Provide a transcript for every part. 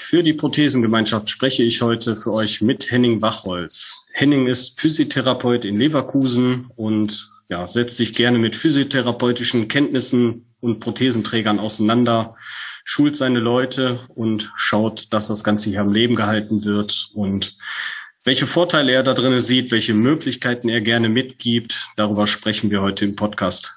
Für die Prothesengemeinschaft spreche ich heute für euch mit Henning Wachholz. Henning ist Physiotherapeut in Leverkusen und ja, setzt sich gerne mit physiotherapeutischen Kenntnissen und Prothesenträgern auseinander, schult seine Leute und schaut, dass das Ganze hier am Leben gehalten wird und welche Vorteile er da drin sieht, welche Möglichkeiten er gerne mitgibt, darüber sprechen wir heute im Podcast.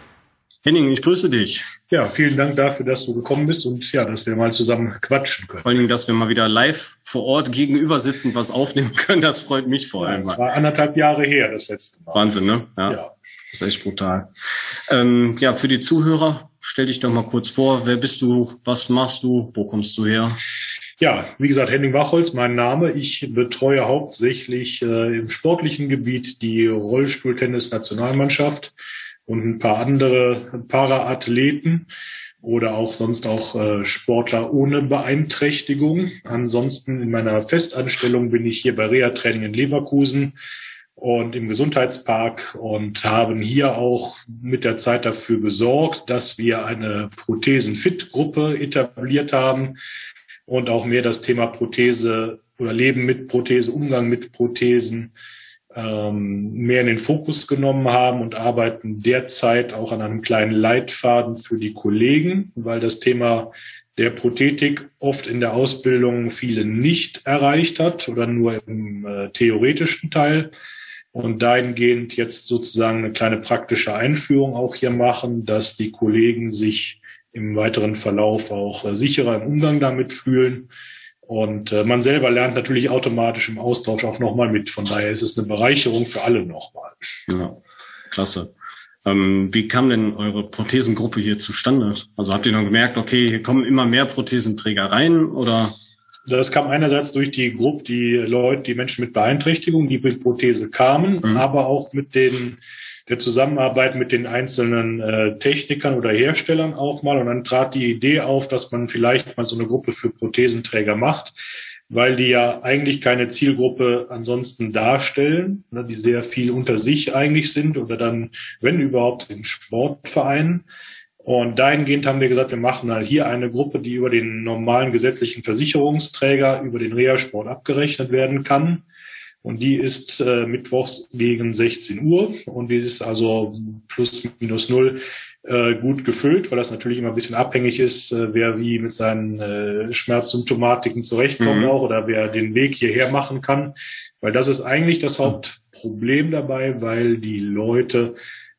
Henning, ich grüße dich. Ja, vielen Dank dafür, dass du gekommen bist und ja, dass wir mal zusammen quatschen können. Vor allem, dass wir mal wieder live vor Ort gegenüber sitzen, was aufnehmen können, das freut mich vor allem. Ja, das war anderthalb Jahre her, das letzte Mal. Wahnsinn, ne? Ja. ja. Das ist echt brutal. Ähm, ja, für die Zuhörer, stell dich doch mal kurz vor. Wer bist du? Was machst du? Wo kommst du her? Ja, wie gesagt, Henning Wachholz, mein Name. Ich betreue hauptsächlich äh, im sportlichen Gebiet die Rollstuhltennis-Nationalmannschaft und ein paar andere Paraathleten oder auch sonst auch äh, Sportler ohne Beeinträchtigung. Ansonsten in meiner Festanstellung bin ich hier bei Reha Training in Leverkusen und im Gesundheitspark und haben hier auch mit der Zeit dafür gesorgt, dass wir eine Prothesen-Fit-Gruppe etabliert haben und auch mehr das Thema Prothese oder Leben mit Prothese, Umgang mit Prothesen ähm, mehr in den Fokus genommen haben und arbeiten derzeit auch an einem kleinen Leitfaden für die Kollegen, weil das Thema der Prothetik oft in der Ausbildung viele nicht erreicht hat oder nur im äh, theoretischen Teil. Und dahingehend jetzt sozusagen eine kleine praktische Einführung auch hier machen, dass die Kollegen sich im weiteren Verlauf auch äh, sicherer im Umgang damit fühlen und äh, man selber lernt natürlich automatisch im Austausch auch nochmal mit. Von daher ist es eine Bereicherung für alle nochmal. Ja, klasse. Ähm, wie kam denn eure Prothesengruppe hier zustande? Also habt ihr dann gemerkt, okay, hier kommen immer mehr Prothesenträger rein oder? Das kam einerseits durch die Gruppe, die Leute, die Menschen mit Beeinträchtigung, die mit Prothese kamen, mhm. aber auch mit den der Zusammenarbeit mit den einzelnen äh, Technikern oder Herstellern auch mal. Und dann trat die Idee auf, dass man vielleicht mal so eine Gruppe für Prothesenträger macht, weil die ja eigentlich keine Zielgruppe ansonsten darstellen, ne, die sehr viel unter sich eigentlich sind oder dann, wenn überhaupt, in Sportvereinen. Und dahingehend haben wir gesagt, wir machen halt hier eine Gruppe, die über den normalen gesetzlichen Versicherungsträger, über den Reha-Sport abgerechnet werden kann. Und die ist äh, mittwochs gegen 16 Uhr und die ist also plus minus null äh, gut gefüllt, weil das natürlich immer ein bisschen abhängig ist, äh, wer wie mit seinen äh, Schmerzsymptomatiken zurechtkommt mhm. auch oder wer den Weg hierher machen kann. Weil das ist eigentlich das Hauptproblem dabei, weil die Leute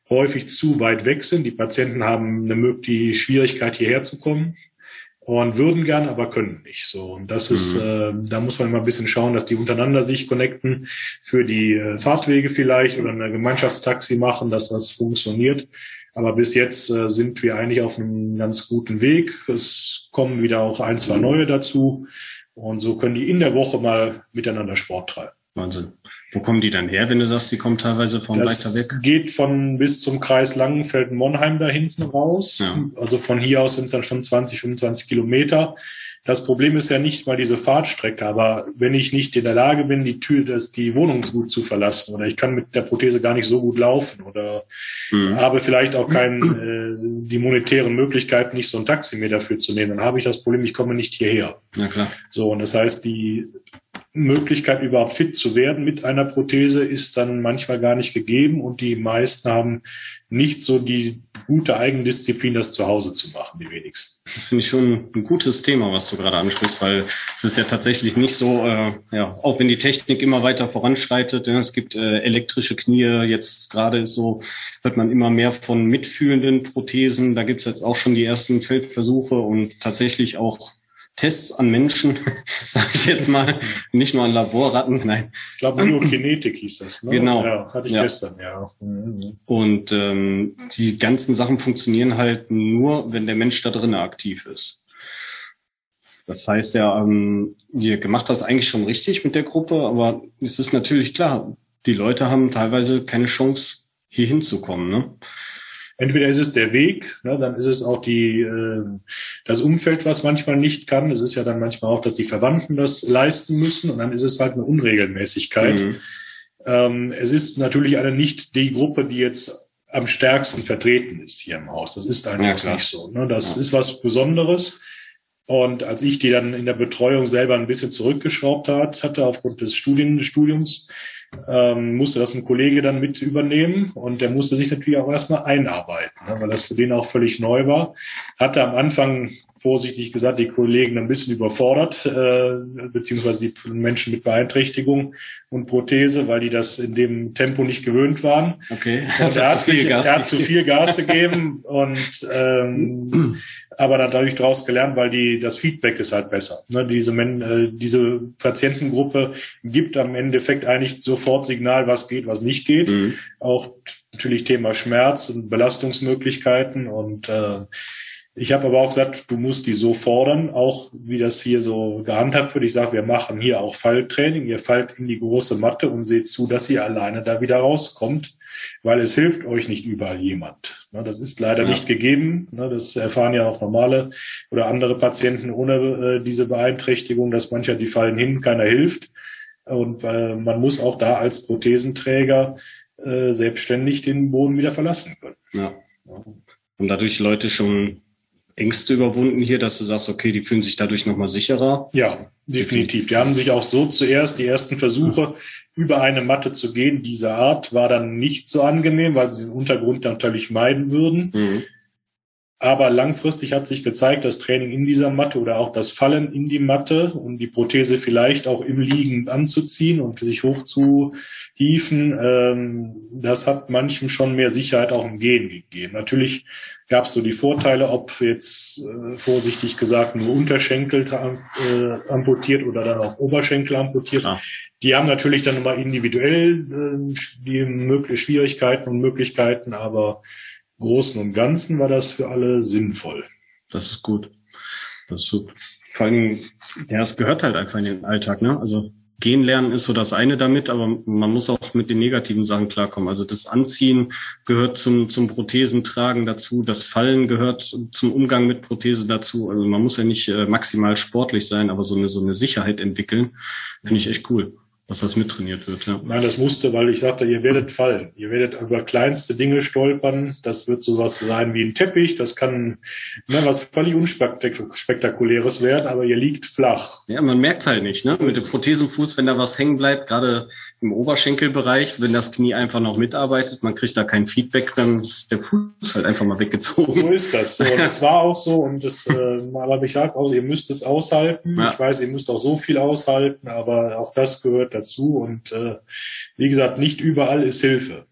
häufig zu weit weg sind. Die Patienten haben eine die Schwierigkeit hierher zu kommen und würden gern, aber können nicht. So und das mhm. ist, äh, da muss man immer ein bisschen schauen, dass die untereinander sich connecten für die äh, Fahrtwege vielleicht oder eine Gemeinschaftstaxi machen, dass das funktioniert. Aber bis jetzt äh, sind wir eigentlich auf einem ganz guten Weg. Es kommen wieder auch ein, zwei neue dazu und so können die in der Woche mal miteinander Sport treiben. Wahnsinn. Wo kommen die dann her, wenn du sagst, die kommen teilweise von das weiter weg? geht von bis zum Kreis Langenfeld-Monheim da hinten raus. Ja. Also von hier aus sind es dann schon 20, 25 Kilometer. Das Problem ist ja nicht mal diese Fahrtstrecke, aber wenn ich nicht in der Lage bin, die Tür, das, die Wohnung gut zu verlassen oder ich kann mit der Prothese gar nicht so gut laufen oder mhm. habe vielleicht auch kein, äh, die monetären Möglichkeiten, nicht so ein Taxi mir dafür zu nehmen, dann habe ich das Problem, ich komme nicht hierher. Ja, klar. So, und das heißt, die Möglichkeit, überhaupt fit zu werden mit einer Prothese, ist dann manchmal gar nicht gegeben und die meisten haben nicht so die gute Eigendisziplin, das zu Hause zu machen, die wenigsten. Finde ich schon ein gutes Thema, was du gerade ansprichst, weil es ist ja tatsächlich nicht so, äh, ja, auch wenn die Technik immer weiter voranschreitet, ja, es gibt äh, elektrische Knie, jetzt gerade ist so, hört man immer mehr von mitfühlenden Prothesen, da gibt's jetzt auch schon die ersten Feldversuche und tatsächlich auch Tests an Menschen, sage ich jetzt mal, nicht nur an Laborratten, nein. Ich glaube, Biokinetik hieß das, ne? Genau. Ja, hatte ich ja. gestern, ja. Mhm. Und ähm, die ganzen Sachen funktionieren halt nur, wenn der Mensch da drinnen aktiv ist. Das heißt ja, ähm, ihr gemacht das eigentlich schon richtig mit der Gruppe, aber es ist natürlich klar, die Leute haben teilweise keine Chance, hier hinzukommen. Ne? Entweder ist es der Weg, ne, dann ist es auch die, äh, das Umfeld, was manchmal nicht kann. Es ist ja dann manchmal auch, dass die Verwandten das leisten müssen und dann ist es halt eine Unregelmäßigkeit. Mhm. Ähm, es ist natürlich eine nicht die Gruppe, die jetzt am stärksten vertreten ist hier im Haus. Das ist einfach ja, nicht so. Ne? Das ja. ist was Besonderes. Und als ich die dann in der Betreuung selber ein bisschen zurückgeschraubt hat, hatte aufgrund des Studien, Studiums, ähm, musste das ein Kollege dann mit übernehmen und der musste sich natürlich auch erstmal einarbeiten, ne, weil das für den auch völlig neu war. Hatte am Anfang, vorsichtig gesagt, die Kollegen ein bisschen überfordert, äh, beziehungsweise die Menschen mit Beeinträchtigung und Prothese, weil die das in dem Tempo nicht gewöhnt waren. Okay. Und er, hat, sich, er hat zu viel Gas gegeben und ähm, aber dadurch daraus gelernt, weil die das Feedback ist halt besser. Ne, diese, Men äh, diese Patientengruppe gibt am Endeffekt eigentlich sofort Signal, was geht, was nicht geht. Mhm. Auch natürlich Thema Schmerz und Belastungsmöglichkeiten und äh, ich habe aber auch gesagt, du musst die so fordern, auch wie das hier so gehandhabt wird. Ich sage, wir machen hier auch Falltraining. Ihr fallt in die große Matte und seht zu, dass ihr alleine da wieder rauskommt, weil es hilft euch nicht überall jemand. Ne, das ist leider ja. nicht gegeben. Ne, das erfahren ja auch normale oder andere Patienten ohne äh, diese Beeinträchtigung, dass mancher die fallen hin, keiner hilft. Und äh, man muss auch da als Prothesenträger äh, selbstständig den Boden wieder verlassen können. Ja. Und dadurch Leute schon Ängste überwunden hier, dass du sagst, okay, die fühlen sich dadurch nochmal sicherer? Ja, definitiv. Die haben sich auch so zuerst die ersten Versuche über eine Matte zu gehen. Diese Art war dann nicht so angenehm, weil sie den Untergrund natürlich meiden würden. Mhm. Aber langfristig hat sich gezeigt, das Training in dieser Matte oder auch das Fallen in die Matte und die Prothese vielleicht auch im Liegen anzuziehen und sich hoch zu hieven, ähm, das hat manchem schon mehr Sicherheit auch im Gehen gegeben. Natürlich gab es so die Vorteile, ob jetzt äh, vorsichtig gesagt nur Unterschenkel äh, amputiert oder dann auch Oberschenkel amputiert. Ja. Die haben natürlich dann immer individuell äh, die möglichen Schwierigkeiten und Möglichkeiten, aber Großen und Ganzen war das für alle sinnvoll. Das ist gut. Das ist super. Vor allem, ja, es gehört halt einfach in den Alltag, ne? Also gehen lernen ist so das eine damit, aber man muss auch mit den negativen Sachen klarkommen. Also das Anziehen gehört zum, zum Prothesentragen dazu, das Fallen gehört zum Umgang mit Prothese dazu. Also man muss ja nicht äh, maximal sportlich sein, aber so eine, so eine Sicherheit entwickeln, finde ich echt cool dass das mittrainiert wird. Ja. Nein, das musste, weil ich sagte, ihr werdet fallen. Ihr werdet über kleinste Dinge stolpern. Das wird so was sein wie ein Teppich. Das kann ne, was völlig unspektakuläres werden, aber ihr liegt flach. Ja, man merkt halt nicht, ne? Mit dem Prothesenfuß, wenn da was hängen bleibt, gerade im Oberschenkelbereich, wenn das Knie einfach noch mitarbeitet, man kriegt da kein Feedback, dann ist der Fuß halt einfach mal weggezogen. So ist das. So, das war auch so. Und das, äh, aber ich sage auch, ihr müsst es aushalten. Ja. Ich weiß, ihr müsst auch so viel aushalten, aber auch das gehört dazu. Und äh, wie gesagt, nicht überall ist Hilfe.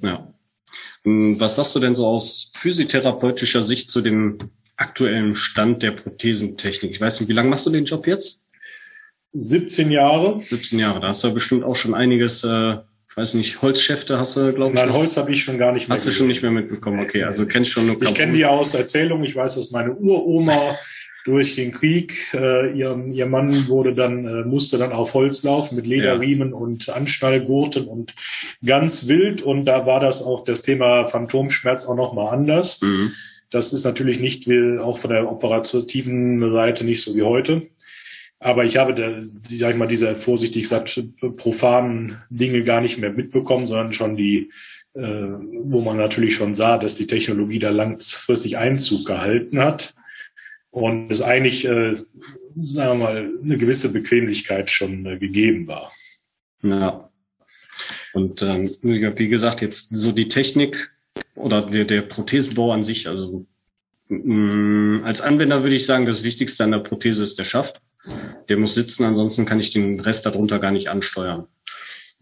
Ja. Hm, was sagst du denn so aus physiotherapeutischer Sicht zu dem aktuellen Stand der Prothesentechnik? Ich weiß nicht, wie lange machst du den Job jetzt? 17 Jahre. 17 Jahre, da hast du bestimmt auch schon einiges, äh, ich weiß nicht, Holzschäfte hast du, glaube ich. Nein, Holz habe ich schon gar nicht mehr. Hast du schon nicht mehr mitbekommen, okay, also kennst schon nur Ich kenne die aus Erzählung, ich weiß, dass meine Uroma durch den Krieg. Äh, ihr, ihr Mann wurde dann, äh, musste dann auf Holz laufen mit Lederriemen ja. und Anschnallgurten und ganz wild. Und da war das auch das Thema Phantomschmerz auch nochmal anders. Mhm. Das ist natürlich nicht wie, auch von der operativen Seite nicht so wie heute. Aber ich habe, da, sag ich mal, diese vorsichtig gesagt profanen Dinge gar nicht mehr mitbekommen, sondern schon die, äh, wo man natürlich schon sah, dass die Technologie da langfristig Einzug gehalten hat und es eigentlich, äh, sagen wir mal, eine gewisse Bequemlichkeit schon äh, gegeben war. Ja. Und ähm, wie gesagt, jetzt so die Technik oder der, der Prothesenbau an sich, also mh, mm, als Anwender würde ich sagen, das Wichtigste an der Prothese ist der Schaft. Der muss sitzen, ansonsten kann ich den Rest darunter gar nicht ansteuern.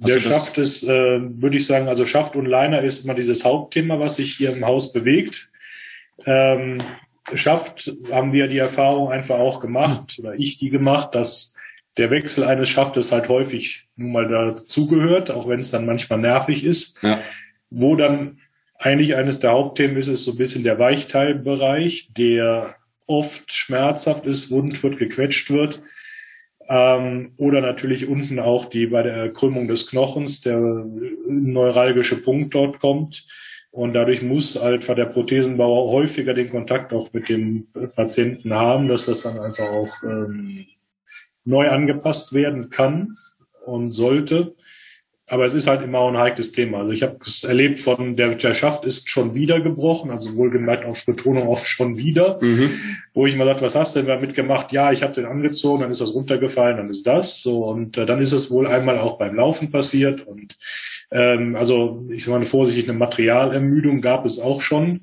Hast der Schaft ist, äh, würde ich sagen, also Schaft und Liner ist immer dieses Hauptthema, was sich hier im Haus bewegt. Ähm, schafft, haben wir die Erfahrung einfach auch gemacht, oder ich die gemacht, dass der Wechsel eines Schaftes halt häufig nun mal dazugehört, auch wenn es dann manchmal nervig ist. Ja. Wo dann eigentlich eines der Hauptthemen ist, ist so ein bisschen der Weichteilbereich, der oft schmerzhaft ist, wund wird, gequetscht wird. Ähm, oder natürlich unten auch die bei der Krümmung des Knochens, der neuralgische Punkt dort kommt. Und dadurch muss einfach der Prothesenbauer häufiger den Kontakt auch mit dem Patienten haben, dass das dann einfach auch ähm, neu angepasst werden kann und sollte. Aber es ist halt immer ein heikles Thema. Also ich habe es erlebt von, der, der Schaft ist schon wieder gebrochen, also wohlgemerkt auf Betonung oft schon wieder, mhm. wo ich mal sagt, was hast du denn damit gemacht? Ja, ich habe den angezogen, dann ist das runtergefallen, dann ist das so und äh, dann ist es wohl einmal auch beim Laufen passiert und ähm, also ich sage mal vorsichtig, eine Materialermüdung gab es auch schon.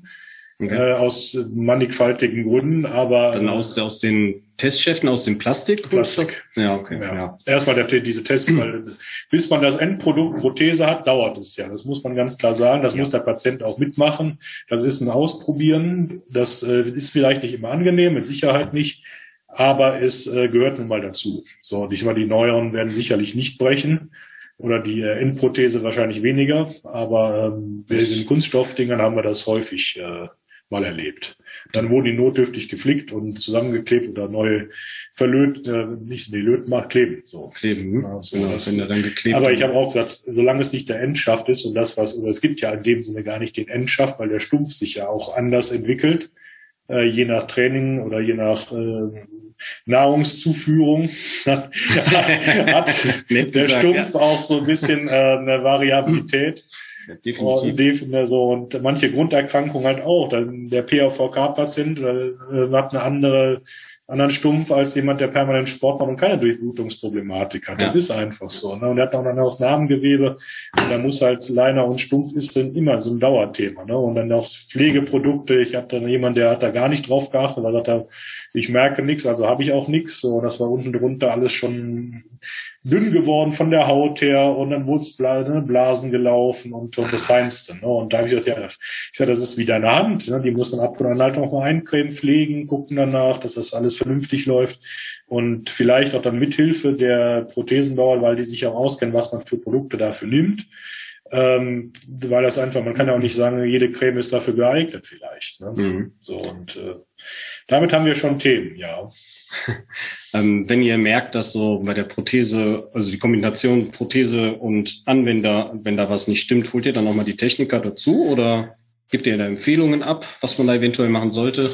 Okay. Äh, aus mannigfaltigen Gründen, aber. Dann aus, aus den Testschäften, aus dem Plastik? Plastik. Ja, okay. Ja. ja. Erstmal der, diese Tests, weil bis man das Endprodukt Prothese hat, dauert es ja. Das muss man ganz klar sagen. Das ja. muss der Patient auch mitmachen. Das ist ein Ausprobieren. Das äh, ist vielleicht nicht immer angenehm, mit Sicherheit nicht. Aber es äh, gehört nun mal dazu. So, und ich mal, die neueren werden sicherlich nicht brechen oder die äh, Endprothese wahrscheinlich weniger, aber ähm, bei diesen Kunststoffdingern haben wir das häufig äh, mal erlebt. Dann wurden die notdürftig geflickt und zusammengeklebt oder neu verlöt, äh, nicht, nee, löten macht kleben. So. Kleben, hm? ja, so genau, wenn er dann geklebt Aber ich habe auch gesagt, solange es nicht der Endschaft ist und das was, oder es gibt ja in dem Sinne gar nicht den Endschaft, weil der Stumpf sich ja auch anders entwickelt, äh, je nach Training oder je nach äh, Nahrungszuführung hat der Stumpf ja. auch so ein bisschen äh, eine Variabilität. Definitiv. Und, so, und manche Grunderkrankungen halt auch. Dann der PAVK-Patient äh, hat eine andere anderen Stumpf als jemand, der permanent Sport macht und keine Durchblutungsproblematik hat. Das ja. ist einfach so. Ne? Und er hat auch ein anderes Narbengewebe. Und da muss halt Leiner und Stumpf ist dann immer so ein Dauerthema. Ne? Und dann auch Pflegeprodukte. Ich habe dann jemanden, der hat da gar nicht drauf geachtet, weil er da ich merke nichts, also habe ich auch nichts. So, das war unten drunter alles schon dünn geworden von der Haut her und dann wurde es ne, Blasen gelaufen und, und das Feinste. Ne? Und da habe ich gesagt, ja, ich sag, das ist wie deine Hand, ne? die muss man ab und an halt auch mal eincremen, pflegen, gucken danach, dass das alles vernünftig läuft und vielleicht auch dann mithilfe der Prothesenbauer, weil die sich auch auskennen, was man für Produkte dafür nimmt. Ähm, weil das einfach, man kann ja auch nicht sagen, jede Creme ist dafür geeignet vielleicht. Ne? Mhm. So und äh, damit haben wir schon Themen, ja. ähm, wenn ihr merkt, dass so bei der Prothese, also die Kombination Prothese und Anwender, wenn da was nicht stimmt, holt ihr dann nochmal die Techniker dazu oder gibt ihr da Empfehlungen ab, was man da eventuell machen sollte?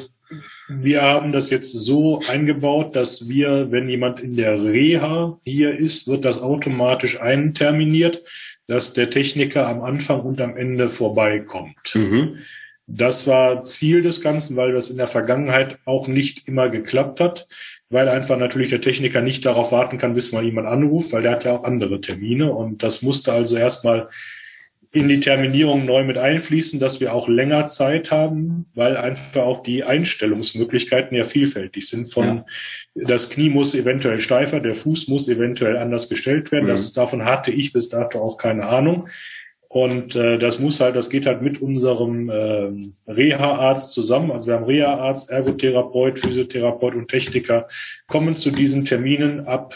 Wir haben das jetzt so eingebaut, dass wir, wenn jemand in der Reha hier ist, wird das automatisch einterminiert, dass der Techniker am Anfang und am Ende vorbeikommt. Mhm. Das war Ziel des Ganzen, weil das in der Vergangenheit auch nicht immer geklappt hat, weil einfach natürlich der Techniker nicht darauf warten kann, bis mal jemand anruft, weil der hat ja auch andere Termine und das musste also erstmal in die Terminierung neu mit einfließen, dass wir auch länger Zeit haben, weil einfach auch die Einstellungsmöglichkeiten ja vielfältig sind. Von ja. das Knie muss eventuell steifer, der Fuß muss eventuell anders gestellt werden. Mhm. Das davon hatte ich bis dato auch keine Ahnung. Und äh, das muss halt, das geht halt mit unserem äh, Reha-Arzt zusammen. Also wir haben Reha-Arzt, Ergotherapeut, Physiotherapeut und Techniker kommen zu diesen Terminen ab,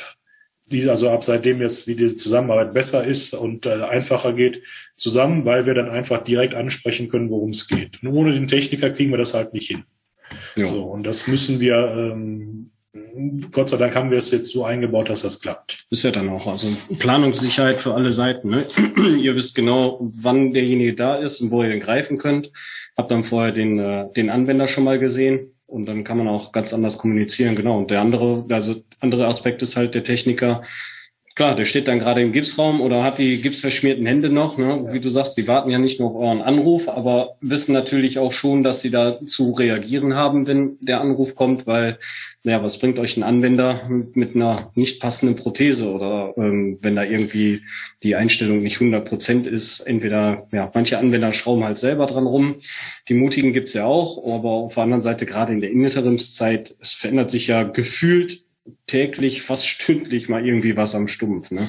diese, also ab seitdem jetzt wie diese Zusammenarbeit besser ist und äh, einfacher geht, zusammen, weil wir dann einfach direkt ansprechen können, worum es geht. Nur ohne den Techniker kriegen wir das halt nicht hin. Ja. So, und das müssen wir ähm, Gott sei Dank haben wir es jetzt so eingebaut, dass das klappt. Ist ja dann auch also Planungssicherheit für alle Seiten. Ne? ihr wisst genau, wann derjenige da ist und wo ihr ihn greifen könnt. Habt dann vorher den, äh, den Anwender schon mal gesehen und dann kann man auch ganz anders kommunizieren. Genau. Und der andere, also andere Aspekt ist halt der Techniker, Klar, der steht dann gerade im Gipsraum oder hat die gipsverschmierten Hände noch. Ne? Wie du sagst, die warten ja nicht nur auf euren Anruf, aber wissen natürlich auch schon, dass sie da zu reagieren haben, wenn der Anruf kommt, weil, naja, was bringt euch ein Anwender mit einer nicht passenden Prothese oder ähm, wenn da irgendwie die Einstellung nicht 100 Prozent ist, entweder, ja, manche Anwender schrauben halt selber dran rum. Die Mutigen gibt's ja auch, aber auf der anderen Seite gerade in der Interimszeit, es verändert sich ja gefühlt täglich, fast stündlich mal irgendwie was am Stumpf. Ne?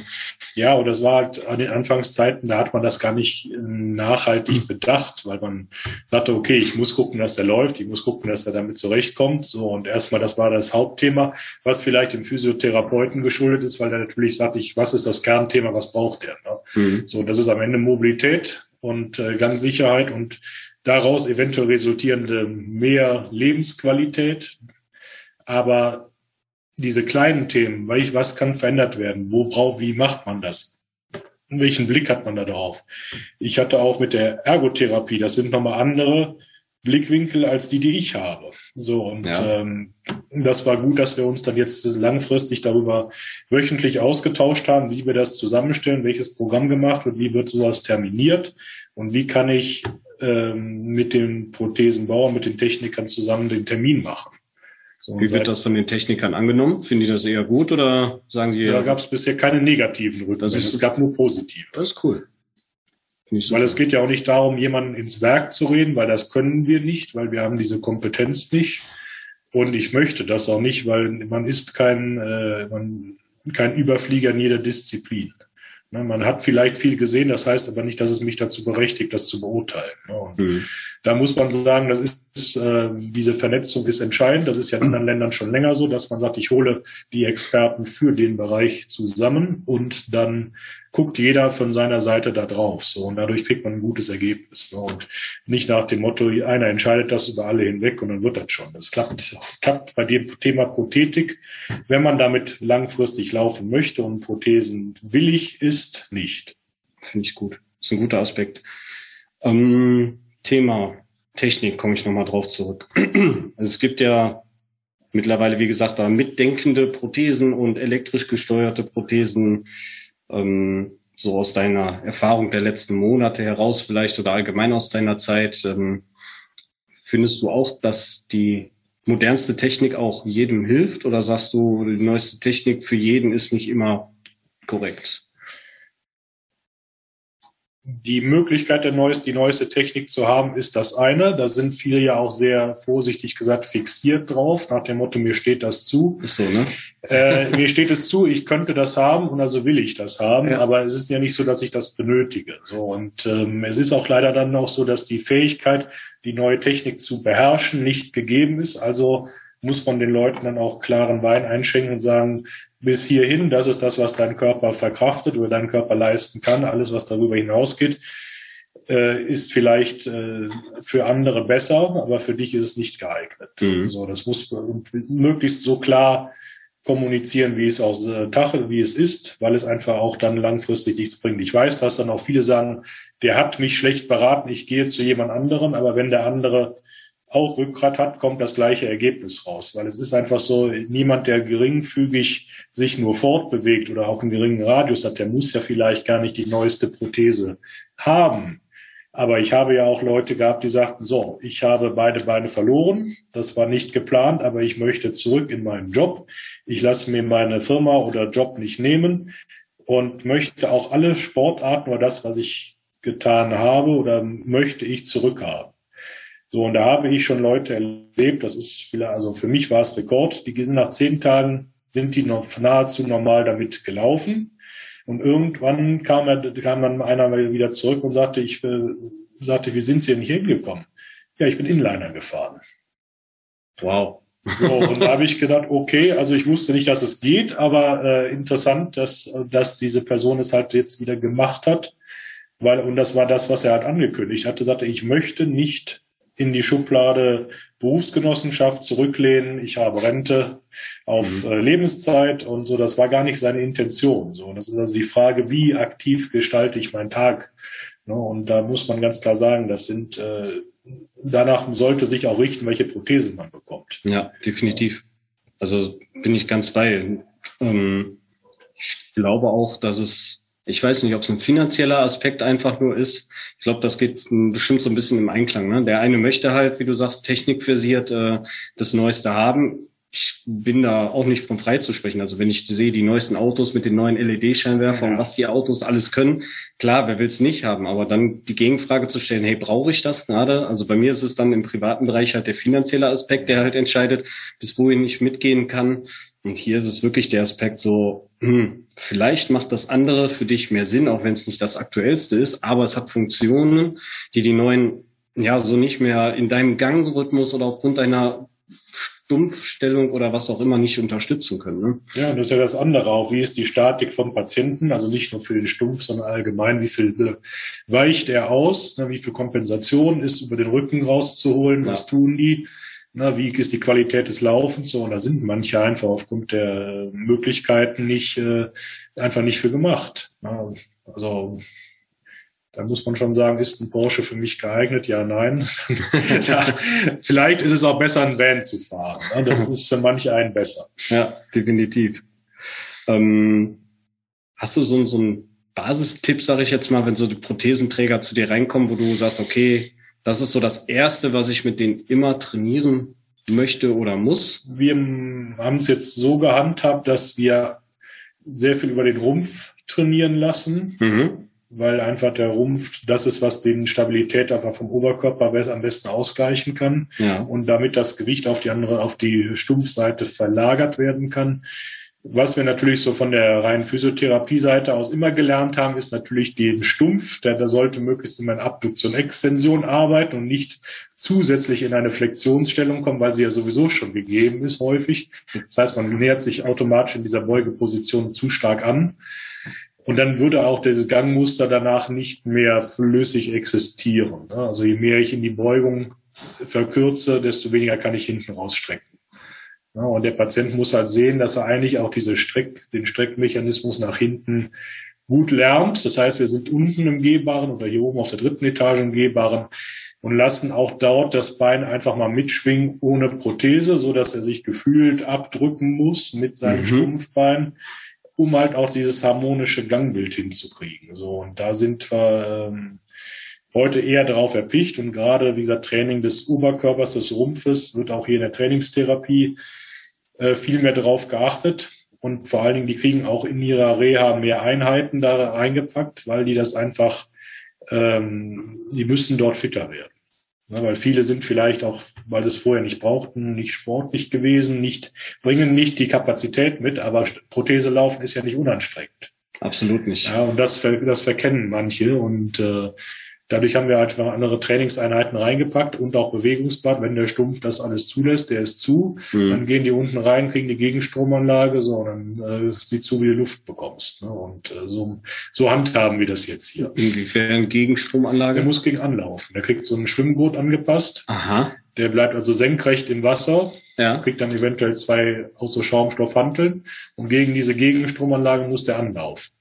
Ja, und das war halt an den Anfangszeiten, da hat man das gar nicht nachhaltig bedacht, weil man sagte, okay, ich muss gucken, dass der läuft, ich muss gucken, dass er damit zurechtkommt. So, und erstmal, das war das Hauptthema, was vielleicht dem Physiotherapeuten geschuldet ist, weil er natürlich sagt, ich, was ist das Kernthema, was braucht er? Ne? Mhm. So, das ist am Ende Mobilität und äh, Gangsicherheit und daraus eventuell resultierende mehr Lebensqualität, Aber diese kleinen Themen, was kann verändert werden? Wo braucht, wie macht man das? Welchen Blick hat man da drauf? Ich hatte auch mit der Ergotherapie, das sind nochmal andere Blickwinkel als die, die ich habe. So, und ja. ähm, das war gut, dass wir uns dann jetzt langfristig darüber wöchentlich ausgetauscht haben, wie wir das zusammenstellen, welches Programm gemacht wird, wie wird sowas terminiert und wie kann ich ähm, mit den Prothesenbauern, mit den Technikern zusammen den Termin machen. So, Wie wird das von den Technikern angenommen? Finden die das eher gut oder sagen die? Da gab es bisher keine negativen Rückmeldungen. Es gab nur positive. Das ist cool. Weil es geht ja auch nicht darum, jemanden ins Werk zu reden, weil das können wir nicht, weil wir haben diese Kompetenz nicht. Und ich möchte das auch nicht, weil man ist kein, äh, man, kein Überflieger in jeder Disziplin. Ne, man hat vielleicht viel gesehen, das heißt aber nicht, dass es mich dazu berechtigt, das zu beurteilen. Ne, mhm. Da muss man sagen, das ist, äh, diese Vernetzung ist entscheidend. Das ist ja in anderen Ländern schon länger so, dass man sagt, ich hole die Experten für den Bereich zusammen und dann guckt jeder von seiner Seite da drauf. So, und dadurch kriegt man ein gutes Ergebnis. So, und nicht nach dem Motto, einer entscheidet das über alle hinweg und dann wird das schon. Das klappt, klappt bei dem Thema Prothetik, wenn man damit langfristig laufen möchte und Prothesen willig ist, nicht. Finde ich gut. Das ist ein guter Aspekt. Ähm, Thema Technik komme ich nochmal drauf zurück. also es gibt ja mittlerweile, wie gesagt, da mitdenkende Prothesen und elektrisch gesteuerte Prothesen ähm, so aus deiner Erfahrung der letzten Monate heraus vielleicht oder allgemein aus deiner Zeit, ähm, findest du auch, dass die modernste Technik auch jedem hilft oder sagst du, die neueste Technik für jeden ist nicht immer korrekt? Die Möglichkeit der neues, die neueste Technik zu haben, ist das eine. Da sind viele ja auch sehr vorsichtig gesagt fixiert drauf, nach dem Motto, mir steht das zu. Ist so, ne? Äh, mir steht es zu, ich könnte das haben und also will ich das haben, ja. aber es ist ja nicht so, dass ich das benötige. So und ähm, es ist auch leider dann auch so, dass die Fähigkeit, die neue Technik zu beherrschen, nicht gegeben ist. Also muss man den Leuten dann auch klaren Wein einschenken und sagen, bis hierhin, das ist das, was dein Körper verkraftet oder dein Körper leisten kann. Alles, was darüber hinausgeht, äh, ist vielleicht äh, für andere besser, aber für dich ist es nicht geeignet. Mhm. So, das muss möglichst so klar kommunizieren, wie es aus äh, Tache, wie es ist, weil es einfach auch dann langfristig nichts bringt. Ich weiß, dass dann auch viele sagen, der hat mich schlecht beraten, ich gehe zu jemand anderem, aber wenn der andere auch Rückgrat hat, kommt das gleiche Ergebnis raus. Weil es ist einfach so, niemand, der geringfügig sich nur fortbewegt oder auch einen geringen Radius hat, der muss ja vielleicht gar nicht die neueste Prothese haben. Aber ich habe ja auch Leute gehabt, die sagten, so, ich habe beide Beine verloren. Das war nicht geplant, aber ich möchte zurück in meinen Job. Ich lasse mir meine Firma oder Job nicht nehmen und möchte auch alle Sportarten oder das, was ich getan habe oder möchte ich zurückhaben. So, und da habe ich schon Leute erlebt, das ist vielleicht, also für mich war es Rekord, die sind nach zehn Tagen, sind die noch nahezu normal damit gelaufen. Und irgendwann kam, er, kam dann einer wieder zurück und sagte, ich äh, sagte, wie sind Sie denn hier hingekommen? Ja, ich bin Inliner gefahren. Wow. So, und da habe ich gedacht, okay, also ich wusste nicht, dass es geht, aber äh, interessant, dass, dass diese Person es halt jetzt wieder gemacht hat. Weil, und das war das, was er halt angekündigt hatte, sagte, ich möchte nicht in die Schublade Berufsgenossenschaft zurücklehnen, ich habe Rente auf mhm. äh, Lebenszeit und so. Das war gar nicht seine Intention. So, das ist also die Frage, wie aktiv gestalte ich meinen Tag. Ne? Und da muss man ganz klar sagen, das sind äh, danach sollte sich auch richten, welche Prothese man bekommt. Ja, definitiv. Also bin ich ganz bei. Ähm, ich glaube auch, dass es ich weiß nicht, ob es ein finanzieller Aspekt einfach nur ist. Ich glaube, das geht bestimmt so ein bisschen im Einklang. Ne? Der eine möchte halt, wie du sagst, technikversiert äh, das Neueste haben. Ich bin da auch nicht von frei zu sprechen. Also wenn ich sehe, die neuesten Autos mit den neuen LED-Scheinwerfern ja. und was die Autos alles können, klar, wer will es nicht haben? Aber dann die Gegenfrage zu stellen, hey, brauche ich das gerade? Also bei mir ist es dann im privaten Bereich halt der finanzielle Aspekt, der halt entscheidet, bis wohin ich mitgehen kann. Und hier ist es wirklich der Aspekt so, hm, vielleicht macht das andere für dich mehr Sinn, auch wenn es nicht das aktuellste ist, aber es hat Funktionen, die die neuen ja so nicht mehr in deinem Gangrhythmus oder aufgrund deiner Stumpfstellung oder was auch immer nicht unterstützen können. Ne? Ja, das ist ja das andere auch. Wie ist die Statik vom Patienten? Also nicht nur für den Stumpf, sondern allgemein, wie viel weicht er aus? Ne? Wie viel Kompensation ist über den Rücken rauszuholen? Was tun die? Na, wie ist die Qualität des Laufens? So, und da sind manche einfach aufgrund der Möglichkeiten nicht, äh, einfach nicht für gemacht. Na, also, da muss man schon sagen, ist ein Porsche für mich geeignet? Ja, nein. ja, vielleicht ist es auch besser, ein Van zu fahren. Ne? Das ist für manche einen besser. Ja, definitiv. Ähm, hast du so, so einen Basistipp, sage ich jetzt mal, wenn so die Prothesenträger zu dir reinkommen, wo du sagst, okay, das ist so das Erste, was ich mit denen immer trainieren möchte oder muss? Wir haben es jetzt so gehandhabt, dass wir sehr viel über den Rumpf trainieren lassen. Mhm weil einfach der Rumpf das ist, was den Stabilität einfach vom Oberkörper am besten ausgleichen kann. Ja. Und damit das Gewicht auf die andere, auf die Stumpfseite verlagert werden kann. Was wir natürlich so von der reinen Physiotherapie-Seite aus immer gelernt haben, ist natürlich den Stumpf, der, der sollte möglichst immer in Abduktion, Extension arbeiten und nicht zusätzlich in eine Flexionsstellung kommen, weil sie ja sowieso schon gegeben ist häufig. Das heißt, man nähert sich automatisch in dieser Beugeposition zu stark an. Und dann würde auch dieses Gangmuster danach nicht mehr flüssig existieren. Also je mehr ich in die Beugung verkürze, desto weniger kann ich hinten rausstrecken. Und der Patient muss halt sehen, dass er eigentlich auch diese Streck, den Streckmechanismus nach hinten gut lernt. Das heißt, wir sind unten im Gehbaren oder hier oben auf der dritten Etage im Gehbaren und lassen auch dort das Bein einfach mal mitschwingen ohne Prothese, so dass er sich gefühlt abdrücken muss mit seinem mhm. Stumpfbein um halt auch dieses harmonische Gangbild hinzukriegen. So, und da sind wir ähm, heute eher darauf erpicht und gerade, gesagt, Training des Oberkörpers, des Rumpfes wird auch hier in der Trainingstherapie äh, viel mehr drauf geachtet. Und vor allen Dingen, die kriegen auch in ihrer Reha mehr Einheiten da reingepackt, weil die das einfach, ähm, die müssen dort fitter werden. Ja, weil viele sind vielleicht auch, weil sie es vorher nicht brauchten, nicht sportlich gewesen, nicht, bringen nicht die Kapazität mit, aber Prothese laufen ist ja nicht unanstrengend. Absolut nicht. Ja, und das, das verkennen manche und äh, Dadurch haben wir halt andere Trainingseinheiten reingepackt und auch Bewegungsbad. Wenn der Stumpf das alles zulässt, der ist zu, mhm. dann gehen die unten rein, kriegen die Gegenstromanlage, so, und dann äh, sieht zu, wie du Luft bekommst. Ne? Und äh, so, so handhaben wir das jetzt hier. Inwiefern Gegenstromanlage? Der muss gegen anlaufen. Der kriegt so einen Schwimmgurt angepasst. Aha. Der bleibt also senkrecht im Wasser, ja. kriegt dann eventuell zwei aus so Schaumstoffhanteln und gegen diese Gegenstromanlage muss der anlaufen.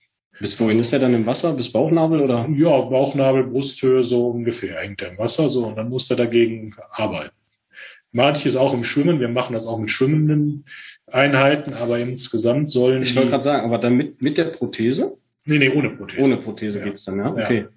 Bis wohin ist er dann im Wasser? Bis Bauchnabel oder? Ja, Bauchnabel, Brusthöhe so ungefähr hängt er im Wasser so und dann muss er dagegen arbeiten. Manches auch im Schwimmen. Wir machen das auch mit schwimmenden Einheiten, aber insgesamt sollen. Ich wollte gerade sagen, aber dann mit, mit der Prothese? Nee, nee, ohne Prothese. Ohne Prothese ja. geht's dann, ja? Okay. Ja.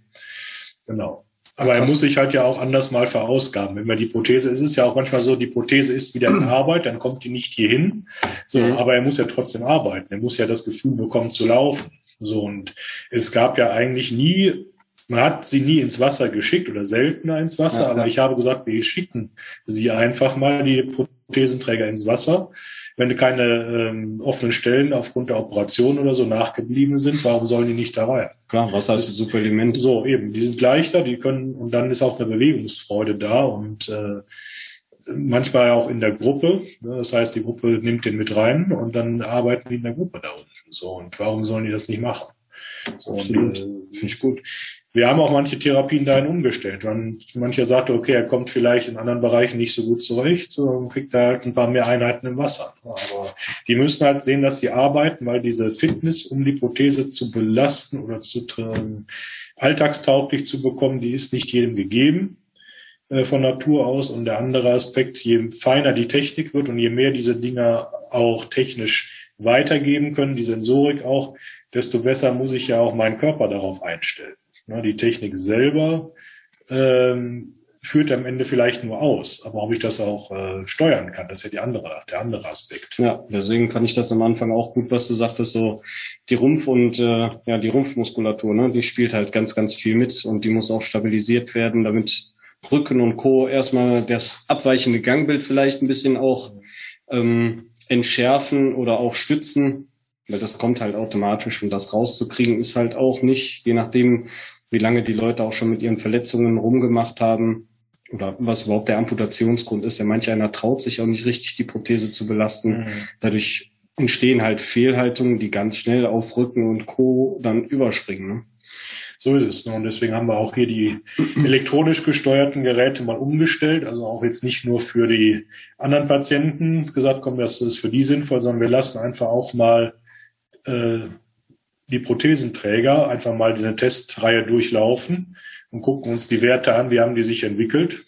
Genau. Aber er muss sich halt ja auch anders mal verausgaben. Wenn man die Prothese, es ist ja auch manchmal so, die Prothese ist wieder in Arbeit, dann kommt die nicht hier hin. So, mhm. aber er muss ja trotzdem arbeiten. Er muss ja das Gefühl bekommen zu laufen. So, und es gab ja eigentlich nie, man hat sie nie ins Wasser geschickt oder seltener ins Wasser, ja, aber ich habe gesagt, wir schicken sie einfach mal, die Prothesenträger ins Wasser. Wenn keine ähm, offenen Stellen aufgrund der Operation oder so nachgeblieben sind, warum sollen die nicht da rein? Klar, Wasser ist ein super Element. So, eben, die sind leichter, die können, und dann ist auch eine Bewegungsfreude da und äh, manchmal auch in der Gruppe. Ne? Das heißt, die Gruppe nimmt den mit rein und dann arbeiten die in der Gruppe da unten. So, und warum sollen die das nicht machen? So, Absolut. äh, Finde ich gut. Wir haben auch manche Therapien dahin umgestellt. Man, mancher sagte, okay, er kommt vielleicht in anderen Bereichen nicht so gut zurecht, so kriegt er halt ein paar mehr Einheiten im Wasser. Aber die müssen halt sehen, dass sie arbeiten, weil diese Fitness, um die Prothese zu belasten oder zu alltagstauglich zu bekommen, die ist nicht jedem gegeben. Äh, von Natur aus. Und der andere Aspekt, je feiner die Technik wird und je mehr diese Dinger auch technisch weitergeben können, die Sensorik auch, desto besser muss ich ja auch meinen Körper darauf einstellen. Die Technik selber ähm, führt am Ende vielleicht nur aus, aber ob ich das auch äh, steuern kann, das ist ja die andere, der andere Aspekt. Ja, deswegen fand ich das am Anfang auch gut, was du sagtest, so die Rumpf- und äh, ja die Rumpfmuskulatur, ne, die spielt halt ganz, ganz viel mit und die muss auch stabilisiert werden, damit Rücken und Co. erstmal das abweichende Gangbild vielleicht ein bisschen auch ähm, entschärfen oder auch stützen, weil das kommt halt automatisch und das rauszukriegen ist halt auch nicht, je nachdem, wie lange die Leute auch schon mit ihren Verletzungen rumgemacht haben oder was überhaupt der Amputationsgrund ist. Ja, manch einer traut sich auch nicht richtig, die Prothese zu belasten. Mhm. Dadurch entstehen halt Fehlhaltungen, die ganz schnell auf Rücken und Co. dann überspringen. Ne? So ist es. Ne? Und deswegen haben wir auch hier die elektronisch gesteuerten Geräte mal umgestellt. Also auch jetzt nicht nur für die anderen Patienten gesagt, komm, das ist für die sinnvoll, sondern wir lassen einfach auch mal äh, die Prothesenträger einfach mal diese Testreihe durchlaufen und gucken uns die Werte an, wie haben die sich entwickelt.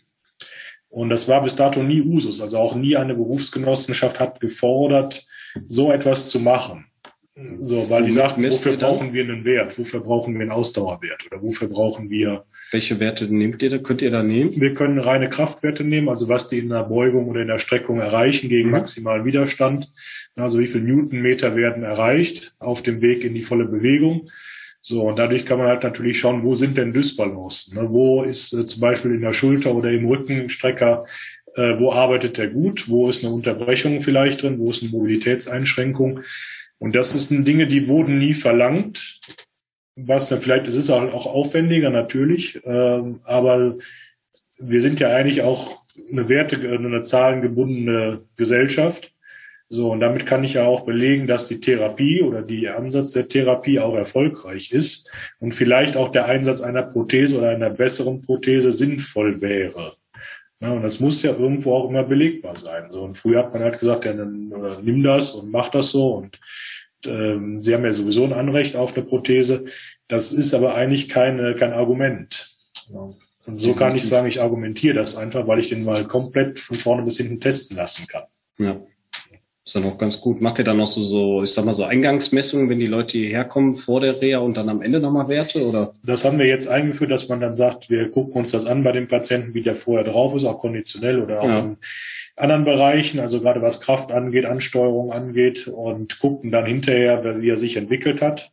Und das war bis dato nie Usus. Also auch nie eine Berufsgenossenschaft hat gefordert, so etwas zu machen. So, weil die sagt, wofür brauchen wir einen Wert? Wofür brauchen wir einen Ausdauerwert? Oder wofür brauchen wir. Welche Werte nehmt ihr da? Könnt ihr da nehmen? Wir können reine Kraftwerte nehmen, also was die in der Beugung oder in der Streckung erreichen gegen mhm. maximalen Widerstand. Also wie viel Newtonmeter werden erreicht auf dem Weg in die volle Bewegung. So, und dadurch kann man halt natürlich schauen, wo sind denn Dysbalancen? Ne? Wo ist äh, zum Beispiel in der Schulter oder im Rücken im Strecker, äh, wo arbeitet der gut? Wo ist eine Unterbrechung vielleicht drin? Wo ist eine Mobilitätseinschränkung? Und das sind Dinge, die wurden nie verlangt. Was dann vielleicht, es ist auch aufwendiger natürlich, ähm, aber wir sind ja eigentlich auch eine Werte, eine zahlengebundene Gesellschaft. So, und damit kann ich ja auch belegen, dass die Therapie oder die Ansatz der Therapie auch erfolgreich ist und vielleicht auch der Einsatz einer Prothese oder einer besseren Prothese sinnvoll wäre. Ja, und das muss ja irgendwo auch immer belegbar sein. So, und früher hat man halt gesagt, ja, dann oder nimm das und mach das so und ähm, sie haben ja sowieso ein Anrecht auf eine Prothese. Das ist aber eigentlich keine, kein Argument. Ja. Und so kann ich sagen, ich argumentiere das einfach, weil ich den mal komplett von vorne bis hinten testen lassen kann. Ja. Ist dann auch ganz gut. Macht ihr dann noch so, so, ich sag mal, so Eingangsmessungen, wenn die Leute hierher kommen vor der Reha und dann am Ende nochmal Werte, oder? Das haben wir jetzt eingeführt, dass man dann sagt, wir gucken uns das an bei dem Patienten, wie der vorher drauf ist, auch konditionell oder auch ja. in anderen Bereichen, also gerade was Kraft angeht, Ansteuerung angeht und gucken dann hinterher, wie er sich entwickelt hat.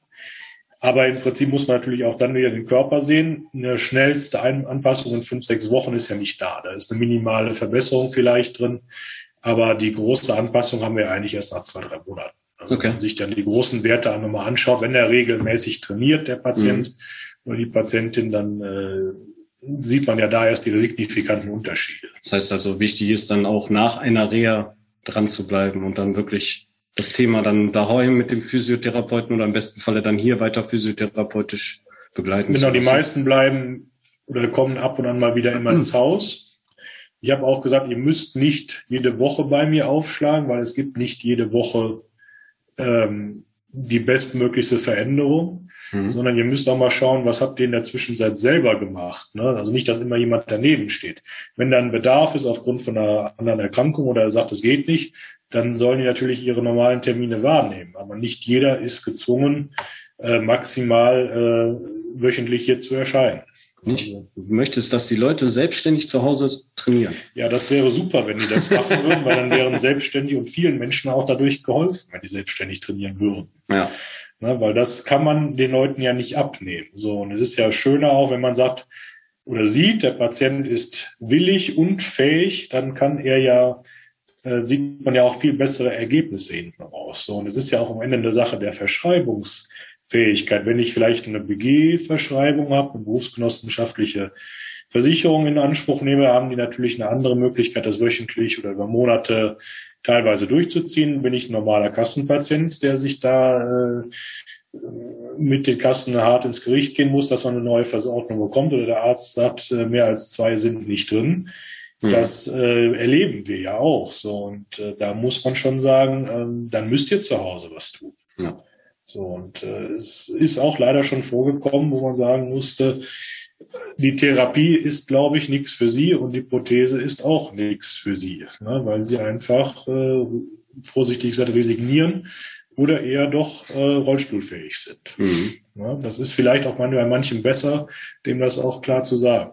Aber im Prinzip muss man natürlich auch dann wieder den Körper sehen. Eine schnellste Anpassung in fünf, sechs Wochen ist ja nicht da. Da ist eine minimale Verbesserung vielleicht drin. Aber die große Anpassung haben wir eigentlich erst nach zwei, drei Monaten. Also okay. Wenn man sich dann die großen Werte nochmal anschaut, wenn er regelmäßig trainiert, der Patient mhm. oder die Patientin, dann äh, sieht man ja da erst die signifikanten Unterschiede. Das heißt also, wichtig ist dann auch nach einer Reha dran zu bleiben und dann wirklich das Thema dann daheim mit dem Physiotherapeuten oder im besten Falle dann hier weiter physiotherapeutisch begleiten. Genau, die meisten bleiben oder kommen ab und an mal wieder immer ins Haus ich habe auch gesagt, ihr müsst nicht jede Woche bei mir aufschlagen, weil es gibt nicht jede Woche ähm, die bestmöglichste Veränderung, mhm. sondern ihr müsst auch mal schauen, was habt ihr in der Zwischenzeit selber gemacht. Ne? Also nicht, dass immer jemand daneben steht. Wenn dann Bedarf ist aufgrund von einer anderen Erkrankung oder er sagt, es geht nicht, dann sollen die natürlich ihre normalen Termine wahrnehmen. Aber nicht jeder ist gezwungen, äh, maximal äh, wöchentlich hier zu erscheinen. Nicht? Also, du möchtest, dass die Leute selbstständig zu Hause trainieren. Ja, das wäre super, wenn die das machen würden, weil dann wären selbstständig und vielen Menschen auch dadurch geholfen, wenn die selbstständig trainieren würden. Ja. Na, weil das kann man den Leuten ja nicht abnehmen. So, und es ist ja schöner auch, wenn man sagt oder sieht, der Patient ist willig und fähig, dann kann er ja äh, sieht man ja auch viel bessere Ergebnisse hinten raus. So, und es ist ja auch am Ende eine Sache der Verschreibungs- Fähigkeit. Wenn ich vielleicht eine BG-Verschreibung habe, eine berufsgenossenschaftliche Versicherung in Anspruch nehme, haben die natürlich eine andere Möglichkeit, das wöchentlich oder über Monate teilweise durchzuziehen. Bin ich ein normaler Kassenpatient, der sich da äh, mit den Kassen hart ins Gericht gehen muss, dass man eine neue Verordnung bekommt oder der Arzt sagt, äh, mehr als zwei sind nicht drin. Hm. Das äh, erleben wir ja auch so. Und äh, da muss man schon sagen, ähm, dann müsst ihr zu Hause was tun. Ja. So, und äh, es ist auch leider schon vorgekommen, wo man sagen musste, die Therapie ist, glaube ich, nichts für sie und die Prothese ist auch nichts für sie, ne, weil sie einfach, äh, vorsichtig gesagt, resignieren oder eher doch äh, rollstuhlfähig sind. Mhm. Ja, das ist vielleicht auch manchmal manchem besser, dem das auch klar zu sagen.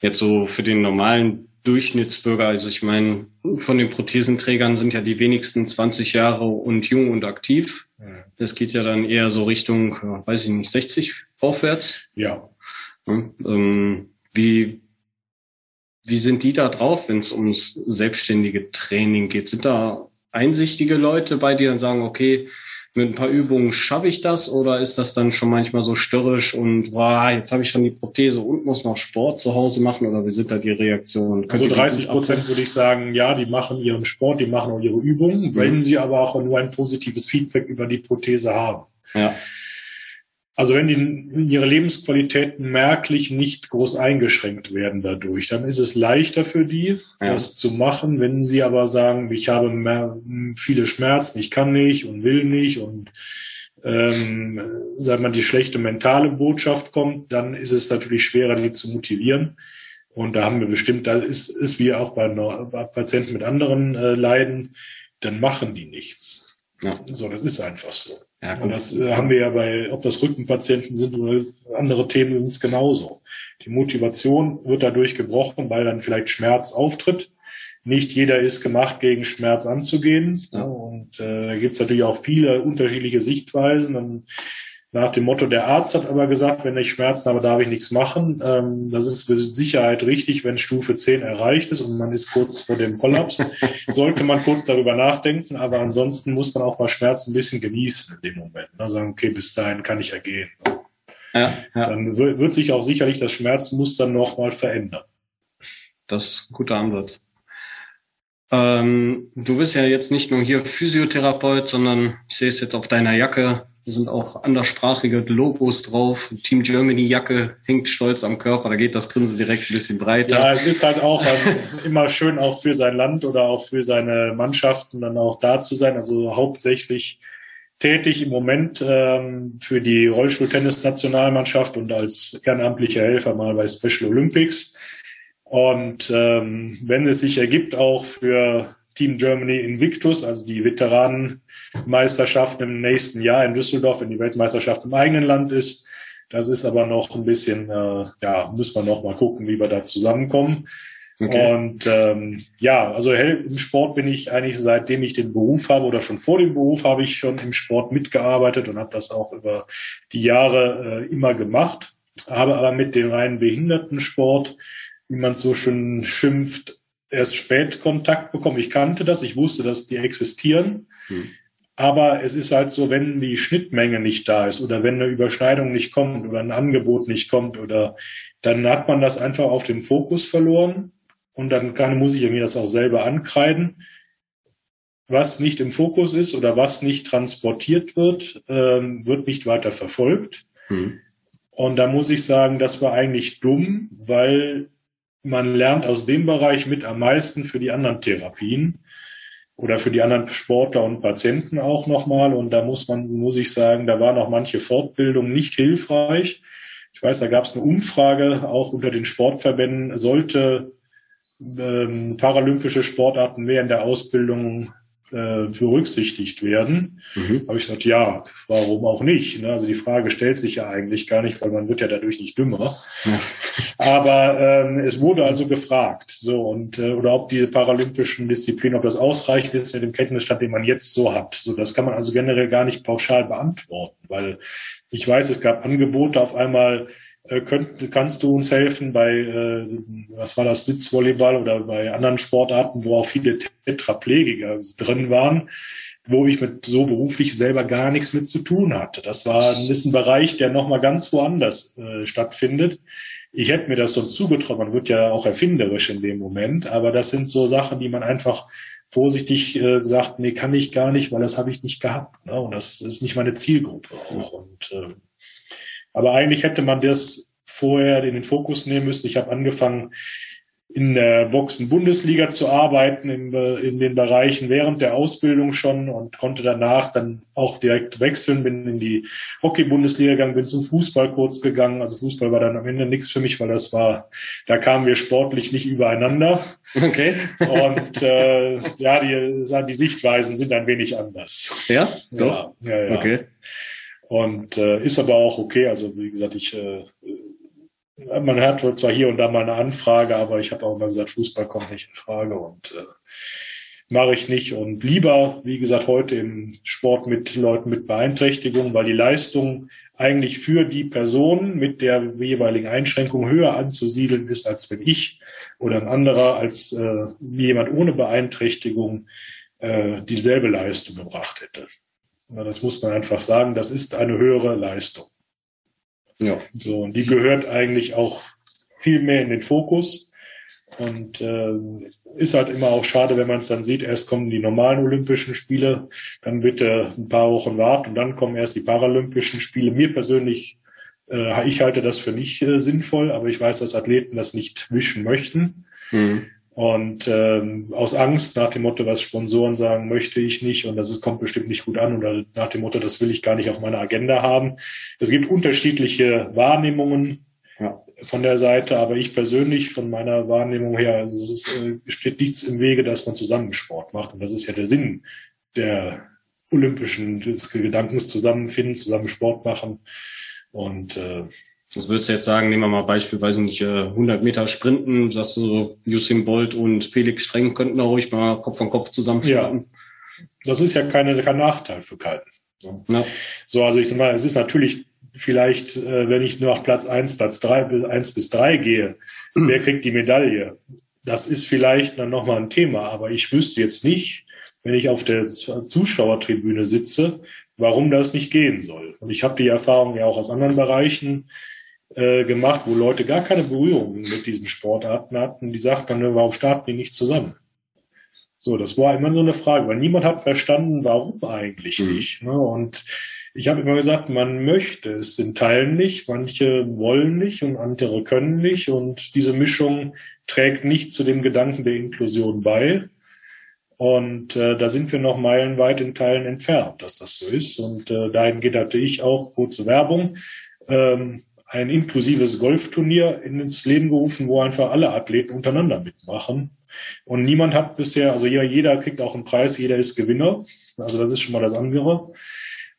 Jetzt so für den normalen Durchschnittsbürger, also ich meine, von den Prothesenträgern sind ja die wenigsten 20 Jahre und jung und aktiv. Das geht ja dann eher so Richtung, weiß ich nicht, 60 aufwärts. Ja. Ähm, wie, wie sind die da drauf, wenn es ums selbstständige Training geht? Sind da einsichtige Leute bei dir und sagen, okay, mit ein paar Übungen schaffe ich das oder ist das dann schon manchmal so störrisch und wow, jetzt habe ich schon die Prothese und muss noch Sport zu Hause machen oder wie sind da die Reaktionen? Also 30 Prozent würde ich sagen, ja, die machen ihren Sport, die machen auch ihre Übungen, mhm. wenn sie aber auch nur ein positives Feedback über die Prothese haben. Ja. Also wenn die, ihre Lebensqualität merklich nicht groß eingeschränkt werden dadurch, dann ist es leichter für die, ja. das zu machen. Wenn sie aber sagen, ich habe mehr, viele Schmerzen, ich kann nicht und will nicht und ähm, sagt man, die schlechte mentale Botschaft kommt, dann ist es natürlich schwerer, die zu motivieren. Und da haben wir bestimmt, da ist, ist wie auch bei, bei Patienten mit anderen äh, Leiden, dann machen die nichts. Ja. So, das ist einfach so. Ja, und das äh, haben wir ja bei, ob das Rückenpatienten sind oder andere Themen, sind es genauso. Die Motivation wird dadurch gebrochen, weil dann vielleicht Schmerz auftritt. Nicht jeder ist gemacht, gegen Schmerz anzugehen. Ja. Und äh, da gibt es natürlich auch viele unterschiedliche Sichtweisen. Und nach dem Motto, der Arzt hat aber gesagt, wenn ich Schmerzen habe, darf ich nichts machen. Ähm, das ist für Sicherheit richtig, wenn Stufe 10 erreicht ist und man ist kurz vor dem Kollaps. sollte man kurz darüber nachdenken, aber ansonsten muss man auch mal Schmerzen ein bisschen genießen in dem Moment. Ne? Sagen, okay, bis dahin kann ich ja gehen. Ja, ja. Dann wird sich auch sicherlich das Schmerzmuster nochmal verändern. Das ist ein guter Ansatz. Ähm, du bist ja jetzt nicht nur hier Physiotherapeut, sondern ich sehe es jetzt auf deiner Jacke, da sind auch anderssprachige Logos drauf. Team Germany Jacke hängt stolz am Körper. Da geht das Grinsen direkt ein bisschen breiter. Ja, es ist halt auch also immer schön, auch für sein Land oder auch für seine Mannschaften dann auch da zu sein. Also hauptsächlich tätig im Moment ähm, für die Rollstuhltennis-Nationalmannschaft und als ehrenamtlicher Helfer mal bei Special Olympics. Und ähm, wenn es sich ergibt, auch für Team Germany Invictus, also die Veteranenmeisterschaft im nächsten Jahr in Düsseldorf, wenn die Weltmeisterschaft im eigenen Land ist. Das ist aber noch ein bisschen, äh, ja, müssen wir noch mal gucken, wie wir da zusammenkommen. Okay. Und ähm, ja, also im Sport bin ich eigentlich seitdem ich den Beruf habe oder schon vor dem Beruf habe ich schon im Sport mitgearbeitet und habe das auch über die Jahre äh, immer gemacht. Habe aber mit dem reinen Behindertensport, wie man so schön schimpft, erst spät Kontakt bekommen. Ich kannte das, ich wusste, dass die existieren. Hm. Aber es ist halt so, wenn die Schnittmenge nicht da ist oder wenn eine Überschneidung nicht kommt oder ein Angebot nicht kommt oder dann hat man das einfach auf dem Fokus verloren und dann kann, muss ich mir das auch selber ankreiden. Was nicht im Fokus ist oder was nicht transportiert wird, ähm, wird nicht weiter verfolgt. Hm. Und da muss ich sagen, das war eigentlich dumm, weil man lernt aus dem Bereich mit am meisten für die anderen Therapien oder für die anderen Sportler und Patienten auch nochmal. Und da muss man, muss ich sagen, da war noch manche Fortbildung nicht hilfreich. Ich weiß, da gab es eine Umfrage auch unter den Sportverbänden, sollte ähm, paralympische Sportarten mehr in der Ausbildung äh, berücksichtigt werden. Mhm. Habe ich gesagt, ja, warum auch nicht? Ne? Also die Frage stellt sich ja eigentlich gar nicht, weil man wird ja dadurch nicht dümmer. Ja. Aber ähm, es wurde also gefragt, so und äh, oder ob diese paralympischen Disziplinen, ob das ausreicht ist in dem Kenntnisstand, den man jetzt so hat. So, das kann man also generell gar nicht pauschal beantworten, weil ich weiß, es gab Angebote auf einmal könnt, kannst du uns helfen bei, äh, was war das, Sitzvolleyball oder bei anderen Sportarten, wo auch viele Tetraplegiker drin waren, wo ich mit so beruflich selber gar nichts mit zu tun hatte. Das war ein bisschen Bereich, der nochmal ganz woanders äh, stattfindet. Ich hätte mir das sonst zugetraut, man wird ja auch erfinderisch in dem Moment, aber das sind so Sachen, die man einfach vorsichtig äh, sagt, nee, kann ich gar nicht, weil das habe ich nicht gehabt. Ne? Und das ist nicht meine Zielgruppe auch. Und äh, aber eigentlich hätte man das vorher in den Fokus nehmen müssen. Ich habe angefangen, in der Boxen-Bundesliga zu arbeiten, in, in, den Bereichen während der Ausbildung schon und konnte danach dann auch direkt wechseln, bin in die Hockey-Bundesliga gegangen, bin zum Fußball kurz gegangen. Also Fußball war dann am Ende nichts für mich, weil das war, da kamen wir sportlich nicht übereinander. Okay. Und äh, ja, die, die Sichtweisen sind ein wenig anders. Ja, doch. Ja, ja, ja. Okay. Und äh, ist aber auch okay. Also wie gesagt, ich äh, man hat zwar hier und da mal eine Anfrage, aber ich habe auch immer gesagt, Fußball kommt nicht in Frage und äh, mache ich nicht. Und lieber, wie gesagt, heute im Sport mit Leuten mit Beeinträchtigung, weil die Leistung eigentlich für die Person mit der jeweiligen Einschränkung höher anzusiedeln ist, als wenn ich oder ein anderer als äh, jemand ohne Beeinträchtigung äh, dieselbe Leistung gebracht hätte. Das muss man einfach sagen, das ist eine höhere Leistung. Ja. So, und die gehört eigentlich auch viel mehr in den Fokus. Und äh, ist halt immer auch schade, wenn man es dann sieht, erst kommen die normalen Olympischen Spiele, dann bitte ein paar Wochen warten und dann kommen erst die Paralympischen Spiele. Mir persönlich, äh, ich halte das für nicht äh, sinnvoll, aber ich weiß, dass Athleten das nicht mischen möchten. Mhm. Und ähm, aus Angst nach dem Motto, was Sponsoren sagen, möchte ich nicht und das ist, kommt bestimmt nicht gut an oder nach dem Motto, das will ich gar nicht auf meiner Agenda haben. Es gibt unterschiedliche Wahrnehmungen ja. von der Seite, aber ich persönlich von meiner Wahrnehmung her, also es ist, äh, steht nichts im Wege, dass man zusammen Sport macht und das ist ja der Sinn der olympischen des Gedankens zusammenfinden, zusammen Sport machen und äh, was würdest du jetzt sagen, nehmen wir mal beispielsweise nicht 100 äh, Meter Sprinten, sagst du so, Usain Bolt und Felix Streng könnten da ruhig mal Kopf an Kopf zusammen Ja, das ist ja keine, kein Nachteil für keinen. Ja. So, also ich sag mal, es ist natürlich vielleicht, äh, wenn ich nur auf Platz eins, Platz drei, eins bis drei gehe, mhm. wer kriegt die Medaille? Das ist vielleicht dann nochmal ein Thema, aber ich wüsste jetzt nicht, wenn ich auf der Zuschauertribüne sitze, warum das nicht gehen soll. Und ich habe die Erfahrung ja auch aus anderen Bereichen äh, gemacht, wo Leute gar keine Berührung mit diesen Sportarten hatten. Die sagten dann, warum starten die nicht zusammen? So, das war immer so eine Frage, weil niemand hat verstanden, warum eigentlich mhm. nicht. Ne? Und ich habe immer gesagt, man möchte es in Teilen nicht, manche wollen nicht und andere können nicht. Und diese Mischung trägt nicht zu dem Gedanken der Inklusion bei. Und äh, da sind wir noch meilenweit in Teilen entfernt, dass das so ist. Und äh, dahin geht natürlich auch kurze Werbung. Ähm, ein inklusives Golfturnier ins Leben gerufen, wo einfach alle Athleten untereinander mitmachen. Und niemand hat bisher, also jeder, jeder kriegt auch einen Preis, jeder ist Gewinner. Also das ist schon mal das andere.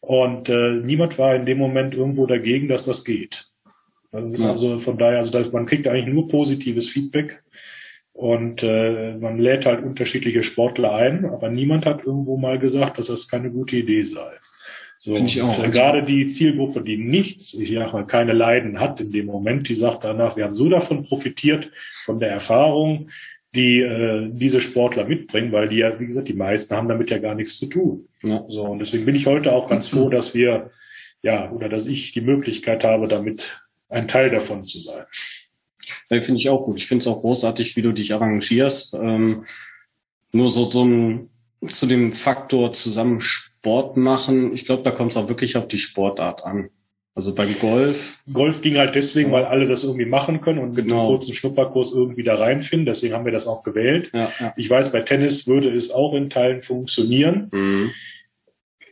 Und äh, niemand war in dem Moment irgendwo dagegen, dass das geht. Das ist ja. also von daher, also das, man kriegt eigentlich nur positives Feedback. Und äh, man lädt halt unterschiedliche Sportler ein, aber niemand hat irgendwo mal gesagt, dass das keine gute Idee sei. So, Finde ich auch. Und, gerade die Zielgruppe, die nichts, ich sag mal, keine Leiden hat in dem Moment, die sagt danach, wir haben so davon profitiert, von der Erfahrung, die äh, diese Sportler mitbringen, weil die ja, wie gesagt, die meisten haben damit ja gar nichts zu tun. Ja. So, und deswegen bin ich heute auch ganz froh, dass wir, ja, oder dass ich die Möglichkeit habe, damit ein Teil davon zu sein. Ja, finde ich auch gut. Ich finde es auch großartig, wie du dich arrangierst. Ähm, nur so, so ein, zu dem Faktor zusammen Sport machen, ich glaube, da kommt es auch wirklich auf die Sportart an. Also beim Golf. Golf ging halt deswegen, weil alle das irgendwie machen können und mit genau. einem kurzen Schnupperkurs irgendwie da reinfinden. Deswegen haben wir das auch gewählt. Ja, ja. Ich weiß, bei Tennis würde es auch in Teilen funktionieren. Mhm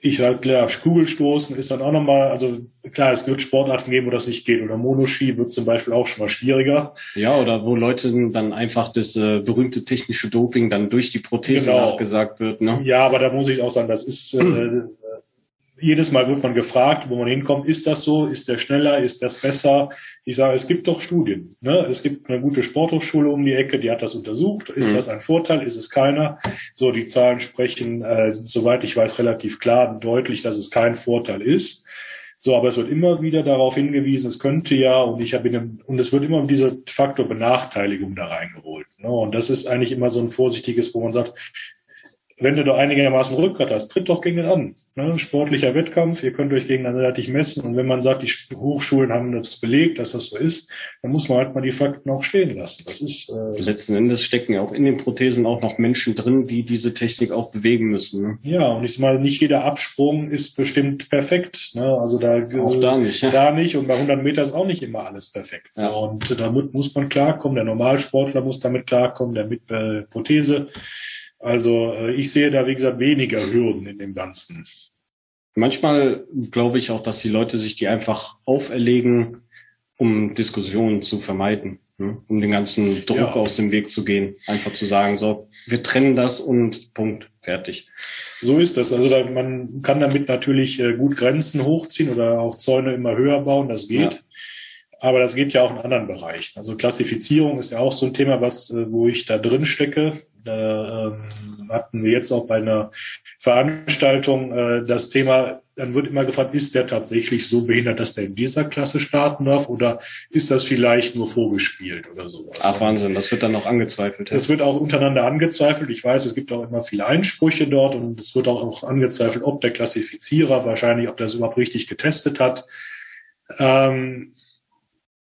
ich sag klar, Kugelstoßen ist dann auch nochmal, also klar, es wird Sportarten geben, wo das nicht geht. Oder Monoski wird zum Beispiel auch schon mal schwieriger. Ja, oder wo Leute dann einfach das äh, berühmte technische Doping dann durch die Prothese genau. nachgesagt wird. Ne? Ja, aber da muss ich auch sagen, das ist äh, jedes Mal wird man gefragt, wo man hinkommt, ist das so, ist der schneller, ist das besser? Ich sage, es gibt doch Studien. Ne? Es gibt eine gute Sporthochschule um die Ecke, die hat das untersucht. Ist mhm. das ein Vorteil? Ist es keiner? So, die Zahlen sprechen, äh, soweit ich weiß, relativ klar und deutlich, dass es kein Vorteil ist. So, aber es wird immer wieder darauf hingewiesen, es könnte ja, und ich habe in und es wird immer dieser Faktor Benachteiligung da reingeholt. Ne? Und das ist eigentlich immer so ein vorsichtiges, wo man sagt, wenn du da einigermaßen Rückgrat hast, tritt doch gegen den an. Ne? Sportlicher Wettkampf, ihr könnt euch gegenseitig messen. Und wenn man sagt, die Hochschulen haben das belegt, dass das so ist, dann muss man halt mal die Fakten auch stehen lassen. Das ist äh letzten Endes stecken ja auch in den Prothesen auch noch Menschen drin, die diese Technik auch bewegen müssen. Ne? Ja, und ich mal, nicht jeder Absprung ist bestimmt perfekt. Ne? Also da auch da nicht. Ja. Da nicht und bei 100 Meter ist auch nicht immer alles perfekt. Ja. So, und damit muss man klarkommen. Der Normalsportler muss damit klarkommen, der mit äh, Prothese. Also äh, ich sehe da, wie gesagt, weniger Hürden in dem Ganzen. Manchmal glaube ich auch, dass die Leute sich die einfach auferlegen, um Diskussionen zu vermeiden, ne? um den ganzen Druck ja. aus dem Weg zu gehen. Einfach zu sagen, so, wir trennen das und Punkt, fertig. So ist das. Also da, man kann damit natürlich äh, gut Grenzen hochziehen oder auch Zäune immer höher bauen, das geht. Ja. Aber das geht ja auch in anderen Bereichen. Also Klassifizierung ist ja auch so ein Thema, was, äh, wo ich da drin stecke. Da ähm, hatten wir jetzt auch bei einer Veranstaltung äh, das Thema, dann wird immer gefragt, ist der tatsächlich so behindert, dass der in dieser Klasse starten darf oder ist das vielleicht nur vorgespielt oder sowas? Ach Wahnsinn, das wird dann auch angezweifelt. Das wird auch untereinander angezweifelt. Ich weiß, es gibt auch immer viele Einsprüche dort und es wird auch angezweifelt, ob der Klassifizierer wahrscheinlich, ob der das überhaupt richtig getestet hat. Ähm,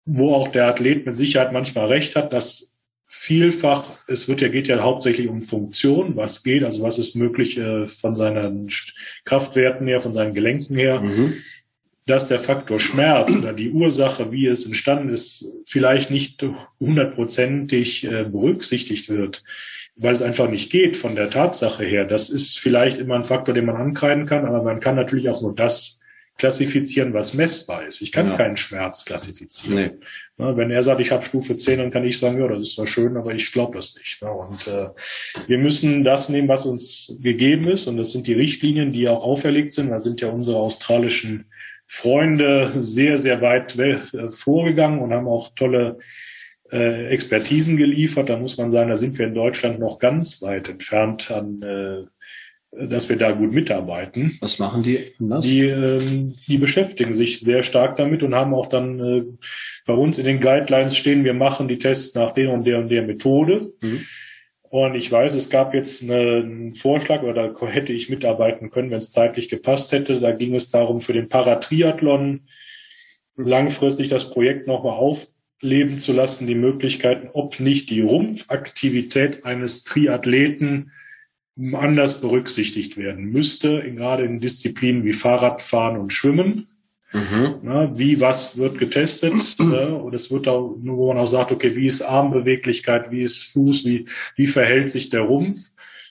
wo auch der Athlet mit Sicherheit manchmal recht hat, dass vielfach, es wird ja, geht ja hauptsächlich um Funktion, was geht, also was ist möglich äh, von seinen Kraftwerten her, von seinen Gelenken her. Mhm dass der Faktor Schmerz oder die Ursache, wie es entstanden ist, vielleicht nicht hundertprozentig äh, berücksichtigt wird, weil es einfach nicht geht von der Tatsache her. Das ist vielleicht immer ein Faktor, den man ankreiden kann, aber man kann natürlich auch nur das klassifizieren, was messbar ist. Ich kann ja. keinen Schmerz klassifizieren. Nee. Na, wenn er sagt, ich habe Stufe 10, dann kann ich sagen, ja, das ist zwar schön, aber ich glaube das nicht. Na, und äh, wir müssen das nehmen, was uns gegeben ist, und das sind die Richtlinien, die auch auferlegt sind. Da sind ja unsere australischen Freunde sehr, sehr weit vorgegangen und haben auch tolle äh, Expertisen geliefert. Da muss man sagen, da sind wir in Deutschland noch ganz weit entfernt an, äh, dass wir da gut mitarbeiten. Was machen die? Was? Die, ähm, die beschäftigen sich sehr stark damit und haben auch dann äh, bei uns in den Guidelines stehen, wir machen die Tests nach der und der und der Methode. Mhm. Und ich weiß, es gab jetzt einen Vorschlag, oder da hätte ich mitarbeiten können, wenn es zeitlich gepasst hätte. Da ging es darum, für den Paratriathlon langfristig das Projekt nochmal aufleben zu lassen, die Möglichkeiten, ob nicht die Rumpfaktivität eines Triathleten anders berücksichtigt werden müsste, gerade in Disziplinen wie Fahrradfahren und Schwimmen. Mhm. Na, wie was wird getestet? ne? Und es wird auch, nur wo man auch sagt, okay, wie ist Armbeweglichkeit, wie ist Fuß, wie, wie verhält sich der Rumpf?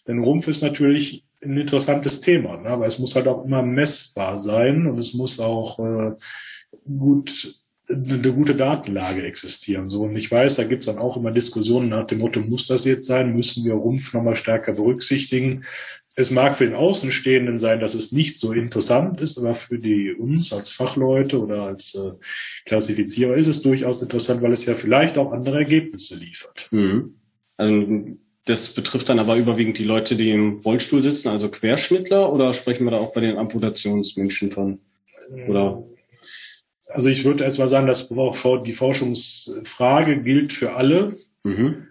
Denn Rumpf ist natürlich ein interessantes Thema, ne? aber es muss halt auch immer messbar sein und es muss auch äh, gut eine gute Datenlage existieren. So und ich weiß, da gibt's dann auch immer Diskussionen nach dem Motto: Muss das jetzt sein? Müssen wir Rumpf nochmal stärker berücksichtigen? Es mag für den Außenstehenden sein, dass es nicht so interessant ist, aber für die uns als Fachleute oder als äh, Klassifizierer ist es durchaus interessant, weil es ja vielleicht auch andere Ergebnisse liefert. Mhm. Also das betrifft dann aber überwiegend die Leute, die im Rollstuhl sitzen, also Querschnittler, oder sprechen wir da auch bei den Amputationsmenschen von? Oder? Also ich würde erst mal sagen, dass die Forschungsfrage gilt für alle. Mhm.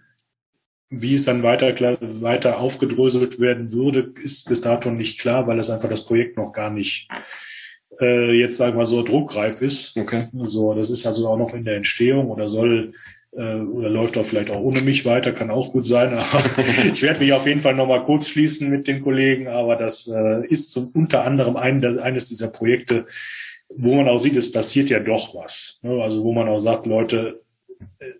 Wie es dann weiter, weiter aufgedröselt werden würde, ist bis dato nicht klar, weil es einfach das Projekt noch gar nicht äh, jetzt sagen wir so druckreif ist. Okay. So, das ist also auch noch in der Entstehung oder soll äh, oder läuft auch vielleicht auch ohne mich weiter, kann auch gut sein. Aber ich werde mich auf jeden Fall nochmal kurz schließen mit den Kollegen. Aber das äh, ist zum, unter anderem ein, eines dieser Projekte, wo man auch sieht, es passiert ja doch was. Ne? Also wo man auch sagt, Leute,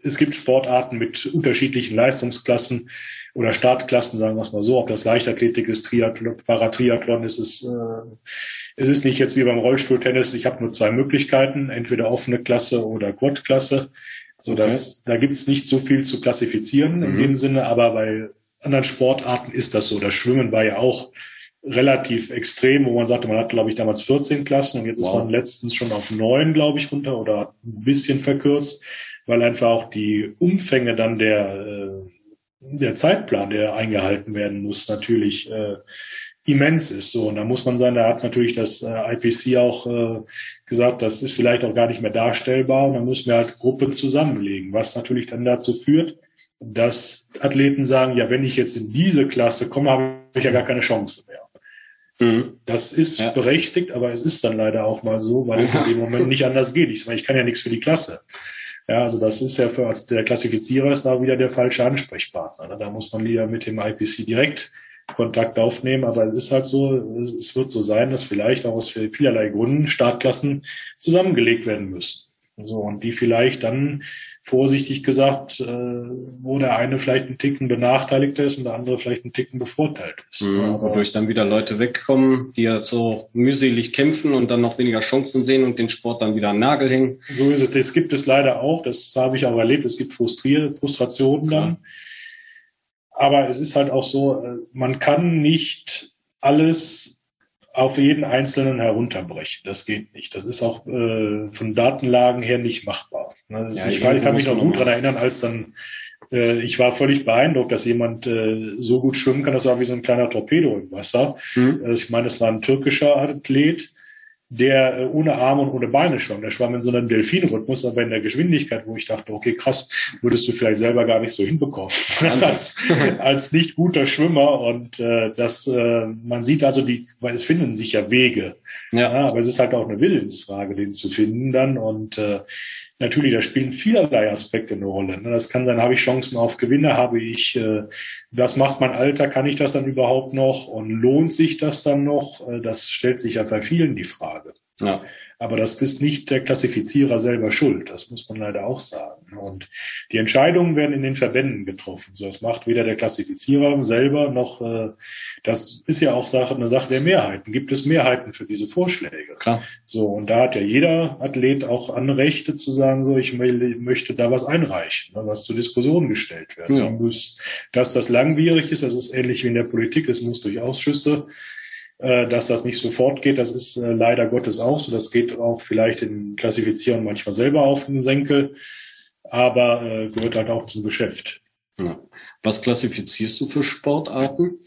es gibt Sportarten mit unterschiedlichen Leistungsklassen oder Startklassen, sagen wir es mal so. Ob das Leichtathletik ist, Triathlon, Paratriathlon ist es. Äh, es ist nicht jetzt wie beim Rollstuhltennis. Ich habe nur zwei Möglichkeiten, entweder offene Klasse oder Quad-Klasse. So dass okay. da gibt es nicht so viel zu klassifizieren in mhm. dem Sinne, aber bei anderen Sportarten ist das so. Das Schwimmen war ja auch relativ extrem, wo man sagte, man hat, glaube ich, damals 14 Klassen und jetzt wow. ist man letztens schon auf neun, glaube ich, runter oder ein bisschen verkürzt weil einfach auch die Umfänge dann der, äh, der Zeitplan, der eingehalten werden muss, natürlich äh, immens ist. So, und da muss man sagen, da hat natürlich das äh, IPC auch äh, gesagt, das ist vielleicht auch gar nicht mehr darstellbar und dann müssen wir halt Gruppen zusammenlegen, was natürlich dann dazu führt, dass Athleten sagen, ja, wenn ich jetzt in diese Klasse komme, habe ich ja gar keine Chance mehr. Mhm. Das ist ja. berechtigt, aber es ist dann leider auch mal so, weil es in dem Moment nicht anders geht. Ich, ich kann ja nichts für die Klasse. Ja, also das ist ja für als der Klassifizierer ist da wieder der falsche Ansprechpartner. Ne? Da muss man wieder mit dem IPC direkt Kontakt aufnehmen. Aber es ist halt so, es wird so sein, dass vielleicht auch aus vielerlei Gründen Startklassen zusammengelegt werden müssen. So, und die vielleicht dann vorsichtig gesagt, äh, wo der eine vielleicht ein Ticken benachteiligter ist und der andere vielleicht ein Ticken bevorteilt ist. Mhm, wodurch dann wieder Leute wegkommen, die ja so mühselig kämpfen und dann noch weniger Chancen sehen und den Sport dann wieder an den Nagel hängen. So ist es. Das gibt es leider auch. Das habe ich auch erlebt. Es gibt Frustrier Frustrationen dann. Aber es ist halt auch so, äh, man kann nicht alles auf jeden Einzelnen herunterbrechen. Das geht nicht. Das ist auch äh, von Datenlagen her nicht machbar. Ne? Ja, ich, ich kann mich noch gut daran erinnern, als dann äh, ich war völlig beeindruckt, dass jemand äh, so gut schwimmen kann. Das war wie so ein kleiner Torpedo im Wasser. Mhm. Also ich meine, das war ein türkischer Athlet, der äh, ohne Arme und ohne Beine schwamm. Der schwamm in so einem Delfinrhythmus, aber in der Geschwindigkeit, wo ich dachte, okay, krass, würdest du vielleicht selber gar nicht so hinbekommen als, als nicht guter Schwimmer. Und äh, das, äh, man sieht also die, weil es finden sich ja Wege. Ja. ja. aber es ist halt auch eine Willensfrage, den zu finden dann. Und äh, natürlich, da spielen vielerlei Aspekte eine Rolle. Ne? Das kann sein, habe ich Chancen auf Gewinne, habe ich, äh, was macht mein Alter, kann ich das dann überhaupt noch und lohnt sich das dann noch? Äh, das stellt sich ja bei vielen die Frage. Ja. Aber das ist nicht der Klassifizierer selber schuld. Das muss man leider auch sagen. Und die Entscheidungen werden in den Verbänden getroffen. So, das macht weder der Klassifizierer selber noch, äh, das ist ja auch Sache, eine Sache der Mehrheiten. Gibt es Mehrheiten für diese Vorschläge? Klar. So, und da hat ja jeder Athlet auch Anrechte zu sagen, so, ich möchte da was einreichen, ne, was zur Diskussion gestellt werden ja. muss. Dass das langwierig ist, das ist ähnlich wie in der Politik, es muss durch Ausschüsse dass das nicht sofort geht. Das ist äh, leider Gottes auch so. Das geht auch vielleicht in Klassifizieren manchmal selber auf den Senkel, aber äh, gehört halt auch zum Geschäft. Ja. Was klassifizierst du für Sportarten?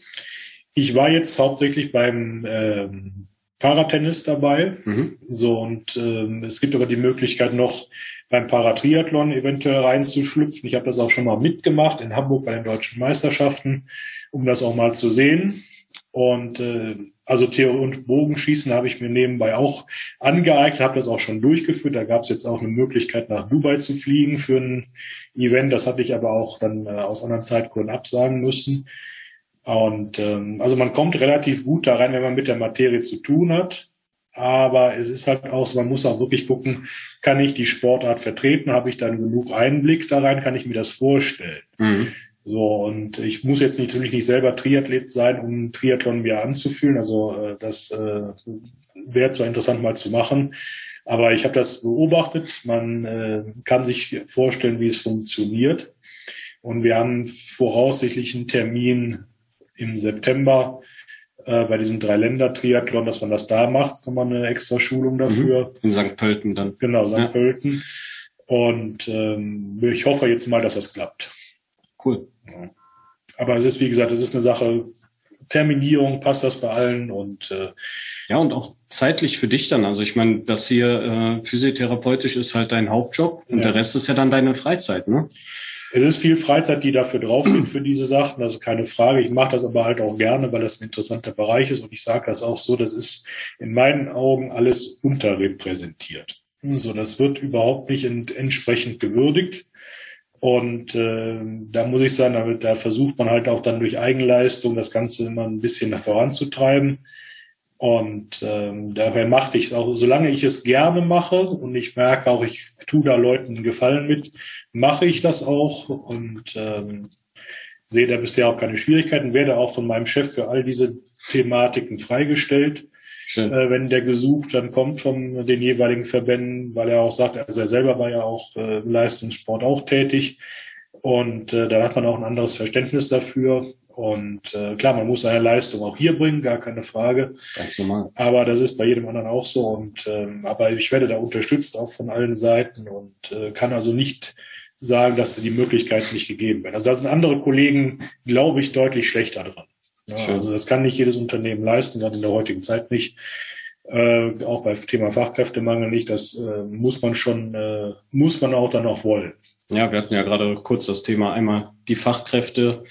Ich war jetzt hauptsächlich beim ähm, Paratennis dabei. Mhm. So, und ähm, es gibt aber die Möglichkeit noch beim Paratriathlon eventuell reinzuschlüpfen. Ich habe das auch schon mal mitgemacht in Hamburg bei den deutschen Meisterschaften, um das auch mal zu sehen. Und äh, also Theorie und Bogenschießen habe ich mir nebenbei auch angeeignet, habe das auch schon durchgeführt. Da gab es jetzt auch eine Möglichkeit, nach Dubai zu fliegen für ein Event. Das hatte ich aber auch dann äh, aus anderen Zeitgründen absagen müssen. Und ähm, also man kommt relativ gut da rein, wenn man mit der Materie zu tun hat. Aber es ist halt auch so, man muss auch wirklich gucken, kann ich die Sportart vertreten? Habe ich dann genug Einblick da rein? Kann ich mir das vorstellen? Mhm. So, und ich muss jetzt natürlich nicht selber Triathlet sein, um Triathlon mir anzufühlen. Also äh, das äh, wäre zwar interessant mal zu machen, aber ich habe das beobachtet. Man äh, kann sich vorstellen, wie es funktioniert. Und wir haben voraussichtlich einen Termin im September äh, bei diesem Dreiländer-Triathlon, dass man das da macht. Nochmal eine extra Schulung dafür. Mhm. In St. Pölten dann. Genau, St. Ja. Pölten. Und ähm, ich hoffe jetzt mal, dass das klappt. Cool. Aber es ist, wie gesagt, es ist eine Sache, Terminierung, passt das bei allen und äh, ja, und auch zeitlich für dich dann. Also ich meine, das hier äh, physiotherapeutisch ist halt dein Hauptjob und ja. der Rest ist ja dann deine Freizeit, ne? Es ist viel Freizeit, die dafür drauf geht für diese Sachen, also keine Frage. Ich mache das aber halt auch gerne, weil das ein interessanter Bereich ist und ich sage das auch so, das ist in meinen Augen alles unterrepräsentiert. So, das wird überhaupt nicht entsprechend gewürdigt. Und äh, da muss ich sagen, da, da versucht man halt auch dann durch Eigenleistung das Ganze immer ein bisschen voranzutreiben. Und ähm, daher mache ich es auch, solange ich es gerne mache und ich merke auch, ich tue da Leuten einen Gefallen mit, mache ich das auch und ähm, sehe da bisher auch keine Schwierigkeiten, werde auch von meinem Chef für all diese Thematiken freigestellt. Äh, wenn der gesucht dann kommt von den jeweiligen Verbänden, weil er auch sagt, also er selber war ja auch äh, im Leistungssport auch tätig. Und äh, da hat man auch ein anderes Verständnis dafür. Und äh, klar, man muss seine Leistung auch hier bringen, gar keine Frage. Ganz normal. Aber das ist bei jedem anderen auch so. Und ähm, aber ich werde da unterstützt auch von allen Seiten und äh, kann also nicht sagen, dass die Möglichkeiten nicht gegeben werden. Also da sind andere Kollegen, glaube ich, deutlich schlechter dran. Ja, also das kann nicht jedes Unternehmen leisten, gerade in der heutigen Zeit nicht. Äh, auch bei Thema Fachkräftemangel nicht. Das äh, muss man schon, äh, muss man auch dann auch wollen. Ja, wir hatten ja gerade kurz das Thema einmal die Fachkräfte,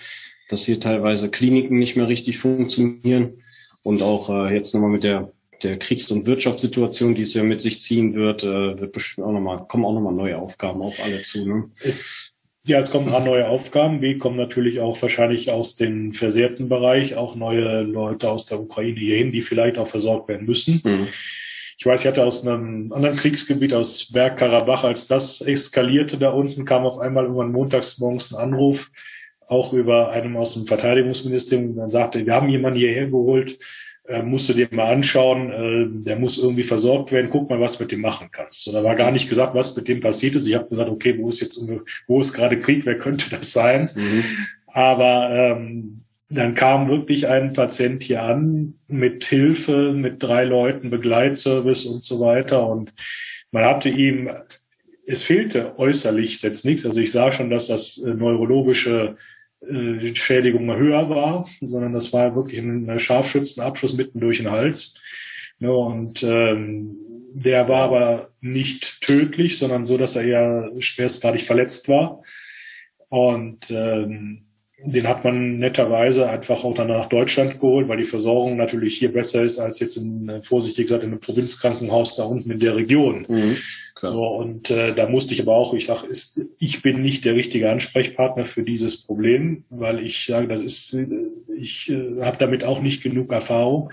dass hier teilweise Kliniken nicht mehr richtig funktionieren und auch äh, jetzt nochmal mit der der Kriegs- und Wirtschaftssituation, die es ja mit sich ziehen wird, äh, wird bestimmt auch nochmal, kommen auch nochmal neue Aufgaben auf alle zu. Ne? Ist ja, es kommen ein paar neue Aufgaben. Wie kommen natürlich auch wahrscheinlich aus dem versehrten Bereich auch neue Leute aus der Ukraine hierhin, die vielleicht auch versorgt werden müssen. Mhm. Ich weiß, ich hatte aus einem anderen Kriegsgebiet, aus Bergkarabach, als das eskalierte da unten, kam auf einmal irgendwann montags morgens ein Anruf, auch über einem aus dem Verteidigungsministerium, dann sagte, wir haben jemanden hierher geholt, äh, musst du dir mal anschauen, äh, der muss irgendwie versorgt werden, guck mal, was mit dem machen kannst. So, da war gar nicht gesagt, was mit dem passiert ist. Ich habe gesagt, okay, wo ist jetzt, wo ist gerade Krieg, wer könnte das sein? Mhm. Aber ähm, dann kam wirklich ein Patient hier an mit Hilfe, mit drei Leuten, Begleitservice und so weiter. Und man hatte ihm, es fehlte äußerlich jetzt nichts. Also ich sah schon, dass das äh, neurologische die Schädigung höher war, sondern das war wirklich ein Scharfschützenabschuss mitten durch den Hals. Ja, und ähm, der war aber nicht tödlich, sondern so, dass er eher schwerstgradig verletzt war. Und ähm, den hat man netterweise einfach auch dann nach Deutschland geholt, weil die Versorgung natürlich hier besser ist als jetzt in, vorsichtig gesagt, in einem Provinzkrankenhaus da unten in der Region. Mhm. Klar. So, und äh, da musste ich aber auch, ich sage, ich bin nicht der richtige Ansprechpartner für dieses Problem, weil ich sage, das ist, ich äh, habe damit auch nicht genug Erfahrung.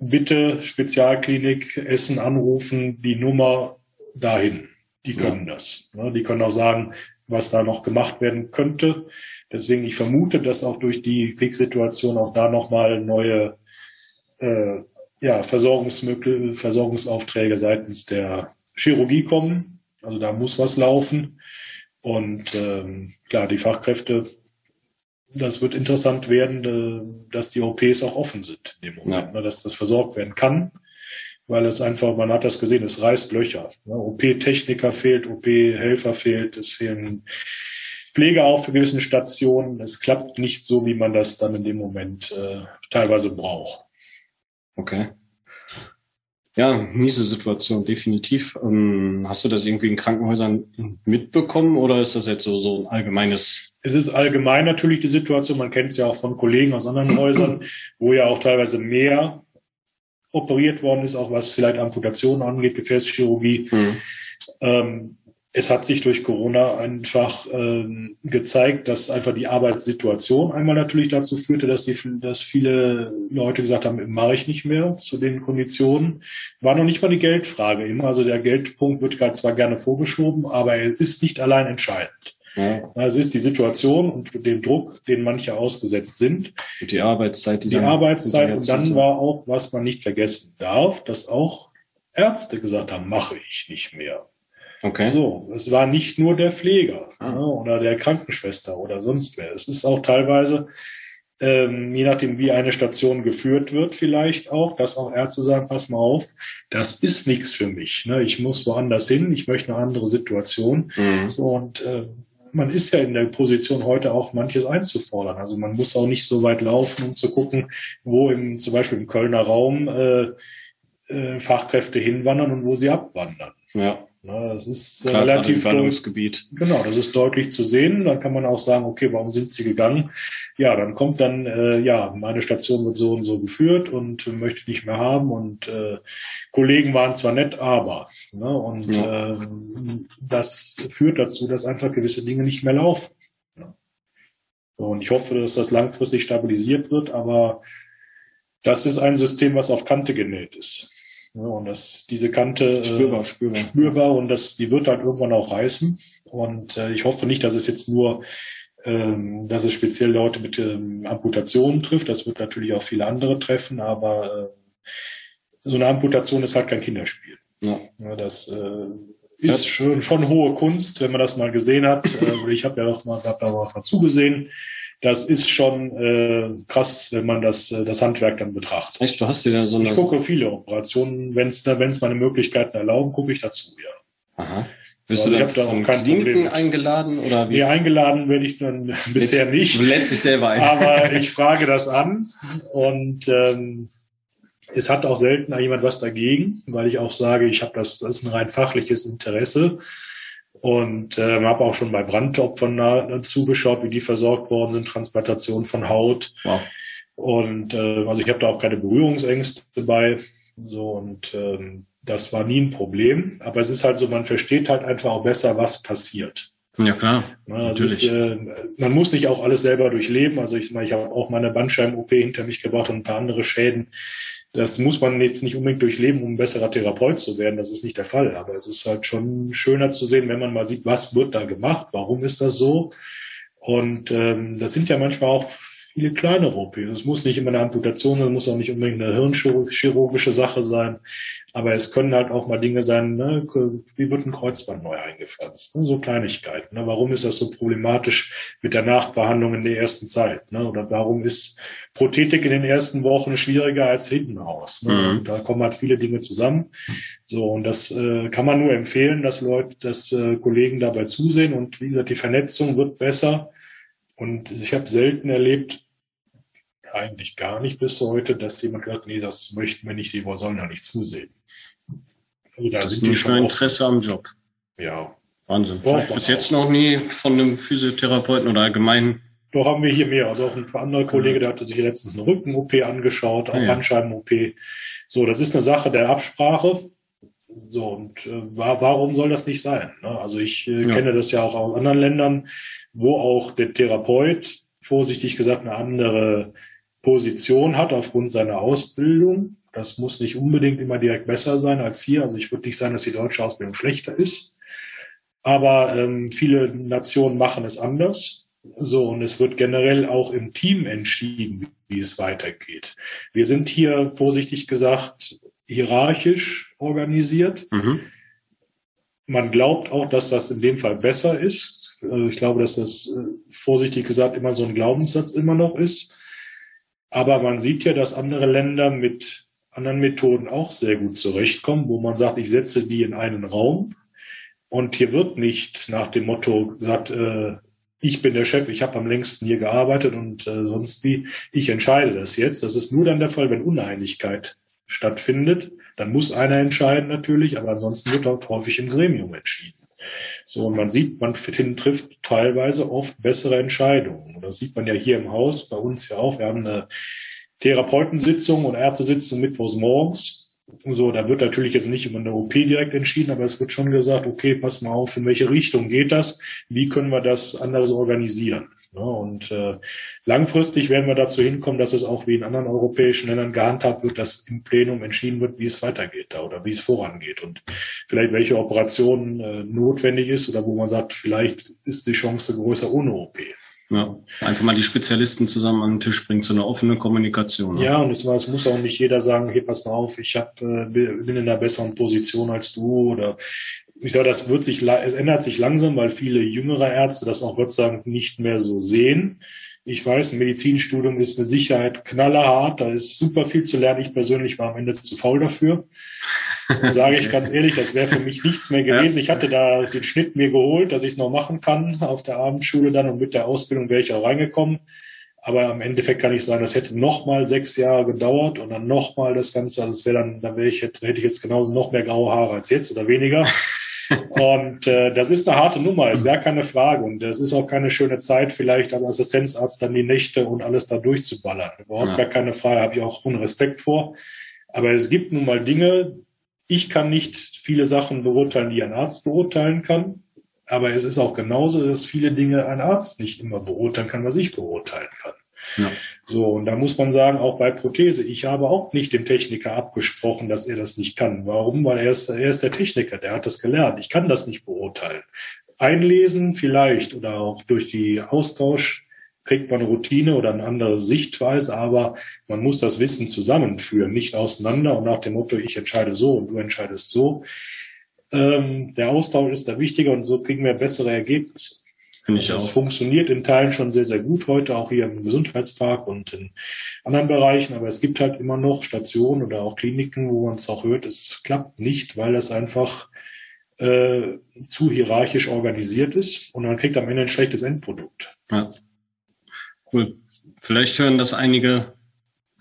Bitte Spezialklinik Essen anrufen, die Nummer dahin. Die können ja. das. Ne? Die können auch sagen, was da noch gemacht werden könnte. Deswegen, ich vermute, dass auch durch die Kriegssituation auch da nochmal neue äh, ja, Versorgungsmögel, Versorgungsaufträge seitens der Chirurgie kommen. Also da muss was laufen. Und ähm, klar, die Fachkräfte, das wird interessant werden, äh, dass die OPs auch offen sind in dem Moment, ja. ne, dass das versorgt werden kann. Weil es einfach, man hat das gesehen, es reißt Löcher. Ne? OP-Techniker fehlt, OP-Helfer fehlt, es fehlen Pflege auch für gewissen Stationen. Es klappt nicht so, wie man das dann in dem Moment äh, teilweise braucht. Okay. Ja, miese Situation, definitiv. Ähm, hast du das irgendwie in Krankenhäusern mitbekommen oder ist das jetzt so, so ein allgemeines? Es ist allgemein natürlich die Situation. Man kennt es ja auch von Kollegen aus anderen Häusern, wo ja auch teilweise mehr operiert worden ist, auch was vielleicht Amputationen angeht, Gefäßchirurgie. Mhm. Ähm, es hat sich durch Corona einfach ähm, gezeigt, dass einfach die Arbeitssituation einmal natürlich dazu führte, dass, die, dass viele Leute gesagt haben, mache ich nicht mehr zu den Konditionen. War noch nicht mal die Geldfrage immer. Also der Geldpunkt wird gerade zwar gerne vorgeschoben, aber er ist nicht allein entscheidend. Ja. Also ist die Situation und den Druck, den manche ausgesetzt sind. Und die Arbeitszeit, die, die Arbeitszeit. Und dann war auch, was man nicht vergessen darf, dass auch Ärzte gesagt haben, mache ich nicht mehr. Okay. So, es war nicht nur der Pfleger ah. ne, oder der Krankenschwester oder sonst wer. Es ist auch teilweise, ähm, je nachdem, wie eine Station geführt wird, vielleicht auch, dass auch Ärzte sagen, pass mal auf, das ist nichts für mich. Ne? Ich muss woanders hin, ich möchte eine andere Situation. Mhm. So, und äh, man ist ja in der Position heute auch manches einzufordern. Also man muss auch nicht so weit laufen, um zu gucken, wo im, zum Beispiel im Kölner Raum äh, äh, Fachkräfte hinwandern und wo sie abwandern. Ja. Na, das ist Klar, relativ Ballungsgebiet. Genau, das ist deutlich zu sehen. Dann kann man auch sagen, okay, warum sind sie gegangen? Ja, dann kommt dann, äh, ja, meine Station wird so und so geführt und möchte nicht mehr haben und äh, Kollegen waren zwar nett, aber ne, und ja. äh, das führt dazu, dass einfach gewisse Dinge nicht mehr laufen. Ja. Und ich hoffe, dass das langfristig stabilisiert wird, aber das ist ein System, was auf Kante genäht ist. Ja, und das, diese Kante äh, spürbar, spürbar. spürbar und das, die wird halt irgendwann auch reißen. Und äh, ich hoffe nicht, dass es jetzt nur, ähm, dass es speziell Leute mit ähm, Amputationen trifft. Das wird natürlich auch viele andere treffen, aber äh, so eine Amputation ist halt kein Kinderspiel. Ja. ja das äh, ist schon, schon hohe Kunst, wenn man das mal gesehen hat. äh, ich habe ja auch mal, hab da auch mal zugesehen das ist schon äh, krass, wenn man das, äh, das Handwerk dann betrachtet. Echt, du hast dir da so eine... Ich gucke viele Operationen, wenn es da, wenn's meine Möglichkeiten erlauben, gucke ich dazu, ja. Aha. Bist also, du dann da von kein Kliniken eingeladen oder wie? Nee, eingeladen werde ich dann bisher nicht. Du lädst dich selber ein. Aber ich frage das an und ähm, es hat auch selten jemand was dagegen, weil ich auch sage, ich habe das, das ist ein rein fachliches Interesse und äh, habe auch schon bei Brandopfern da, zugeschaut, wie die versorgt worden sind, Transplantation von Haut. Wow. Und äh, also ich habe da auch keine Berührungsängste bei. So und ähm, das war nie ein Problem. Aber es ist halt so, man versteht halt einfach auch besser, was passiert. Ja klar. Na, natürlich. Ist, äh, man muss nicht auch alles selber durchleben. Also ich meine, ich habe auch meine Bandscheiben-OP hinter mich gebracht und ein paar andere Schäden. Das muss man jetzt nicht unbedingt durchleben, um ein besserer Therapeut zu werden. Das ist nicht der Fall. Aber es ist halt schon schöner zu sehen, wenn man mal sieht, was wird da gemacht, warum ist das so. Und ähm, das sind ja manchmal auch viele kleinere OPs. Es muss nicht immer eine Amputation, es muss auch nicht unbedingt eine hirnchirurgische Sache sein. Aber es können halt auch mal Dinge sein, ne? wie wird ein Kreuzband neu eingepflanzt? Ne? So Kleinigkeiten. Ne? Warum ist das so problematisch mit der Nachbehandlung in der ersten Zeit? Ne? Oder warum ist Prothetik in den ersten Wochen schwieriger als hinten raus? Ne? Mhm. Da kommen halt viele Dinge zusammen. So, und das äh, kann man nur empfehlen, dass Leute, dass äh, Kollegen dabei zusehen. Und wie gesagt, die Vernetzung wird besser. Und ich habe selten erlebt, eigentlich gar nicht bis heute, dass jemand sagt, nee, das möchten wir nicht, die sollen da nicht zusehen. Also da das sind ist die schon Interesse am Job. Ja. Wahnsinn. Braucht bis jetzt noch nie von einem Physiotherapeuten oder allgemein. Doch haben wir hier mehr. Also auch ein anderer Kollege, der hatte sich letztens eine Rücken-OP angeschaut, auch ja. Bandscheiben-OP. So, das ist eine Sache der Absprache. So, und äh, warum soll das nicht sein? Ne? Also ich äh, ja. kenne das ja auch aus anderen Ländern, wo auch der Therapeut, vorsichtig gesagt, eine andere Position hat aufgrund seiner Ausbildung. Das muss nicht unbedingt immer direkt besser sein als hier. Also ich würde nicht sagen, dass die deutsche Ausbildung schlechter ist. Aber ähm, viele Nationen machen es anders. So, und es wird generell auch im Team entschieden, wie es weitergeht. Wir sind hier, vorsichtig gesagt, hierarchisch organisiert. Mhm. Man glaubt auch, dass das in dem Fall besser ist. Also ich glaube, dass das, äh, vorsichtig gesagt, immer so ein Glaubenssatz immer noch ist. Aber man sieht ja, dass andere Länder mit anderen Methoden auch sehr gut zurechtkommen, wo man sagt, ich setze die in einen Raum. Und hier wird nicht nach dem Motto gesagt, äh, ich bin der Chef, ich habe am längsten hier gearbeitet und äh, sonst wie, ich entscheide das jetzt. Das ist nur dann der Fall, wenn Uneinigkeit stattfindet. Dann muss einer entscheiden natürlich, aber ansonsten wird auch häufig im Gremium entschieden. So, und man sieht, man trifft teilweise oft bessere Entscheidungen. Und das sieht man ja hier im Haus, bei uns ja auch. Wir haben eine Therapeutensitzung und Ärztesitzung mittwochs morgens. So, da wird natürlich jetzt nicht über eine OP direkt entschieden, aber es wird schon gesagt, okay, pass mal auf, in welche Richtung geht das? Wie können wir das anders organisieren? Und äh, langfristig werden wir dazu hinkommen, dass es auch wie in anderen europäischen Ländern gehandhabt wird, dass im Plenum entschieden wird, wie es weitergeht da oder wie es vorangeht und vielleicht welche Operation äh, notwendig ist oder wo man sagt, vielleicht ist die Chance größer ohne OP. Ja, einfach mal die Spezialisten zusammen an den Tisch bringen zu einer offenen Kommunikation. Ne? Ja, und es, muss auch nicht jeder sagen, hey, pass mal auf, ich hab, äh, bin in einer besseren Position als du oder ich sage, das wird sich, es ändert sich langsam, weil viele jüngere Ärzte das auch Gott sei Dank nicht mehr so sehen. Ich weiß, ein Medizinstudium ist mit Sicherheit knallerhart, da ist super viel zu lernen. Ich persönlich war am Ende zu faul dafür. Sage ich ganz ehrlich, das wäre für mich nichts mehr gewesen. Ja. Ich hatte da den Schnitt mir geholt, dass ich es noch machen kann auf der Abendschule dann und mit der Ausbildung wäre ich auch reingekommen. Aber im Endeffekt kann ich sagen, das hätte noch mal sechs Jahre gedauert und dann noch mal das Ganze. Also es wäre dann, dann wäre ich, hätte ich jetzt genauso noch mehr graue Haare als jetzt oder weniger. Und äh, das ist eine harte Nummer, ist gar keine Frage. Und das ist auch keine schöne Zeit, vielleicht als Assistenzarzt dann die Nächte und alles da durchzuballern. Überhaupt ja. gar keine Frage, habe ich auch hohen Respekt vor. Aber es gibt nun mal Dinge, ich kann nicht viele Sachen beurteilen, die ein Arzt beurteilen kann. Aber es ist auch genauso, dass viele Dinge ein Arzt nicht immer beurteilen kann, was ich beurteilen kann. Ja. So, und da muss man sagen, auch bei Prothese, ich habe auch nicht dem Techniker abgesprochen, dass er das nicht kann. Warum? Weil er ist, er ist der Techniker, der hat das gelernt. Ich kann das nicht beurteilen. Einlesen vielleicht oder auch durch die Austausch kriegt man Routine oder eine andere Sichtweise, aber man muss das Wissen zusammenführen, nicht auseinander und nach dem Motto, ich entscheide so und du entscheidest so. Ähm, der Austausch ist da wichtiger und so kriegen wir bessere Ergebnisse. Finde ich das auch. funktioniert in Teilen schon sehr, sehr gut heute, auch hier im Gesundheitspark und in anderen Bereichen. Aber es gibt halt immer noch Stationen oder auch Kliniken, wo man es auch hört, es klappt nicht, weil das einfach äh, zu hierarchisch organisiert ist und man kriegt am Ende ein schlechtes Endprodukt. Ja. Cool. Vielleicht hören das einige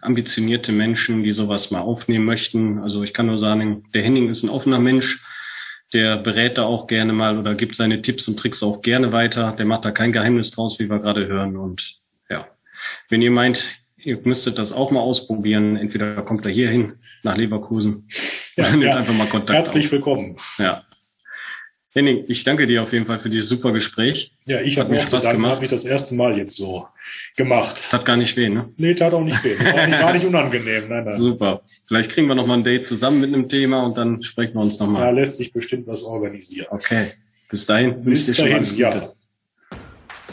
ambitionierte Menschen, die sowas mal aufnehmen möchten. Also ich kann nur sagen, der Henning ist ein offener Mensch der berät da auch gerne mal oder gibt seine Tipps und Tricks auch gerne weiter. Der macht da kein Geheimnis draus, wie wir gerade hören. Und ja, wenn ihr meint, ihr müsstet das auch mal ausprobieren, entweder kommt er hier hin nach Leverkusen. Ja, ja. einfach mal Kontakt. Herzlich auf. willkommen. Ja. Henning, ich danke dir auf jeden Fall für dieses super Gespräch. Ja, ich habe mir Spaß sagen, gemacht. Habe ich das erste Mal jetzt so gemacht. Tat gar nicht weh, ne? Nee, tat auch nicht weh. War nicht, gar nicht unangenehm. Nein, nein. Super. Vielleicht kriegen wir noch mal ein Date zusammen mit einem Thema und dann sprechen wir uns noch mal. Da lässt sich bestimmt was organisieren. Okay. Bis dahin. Bis dahin, ja.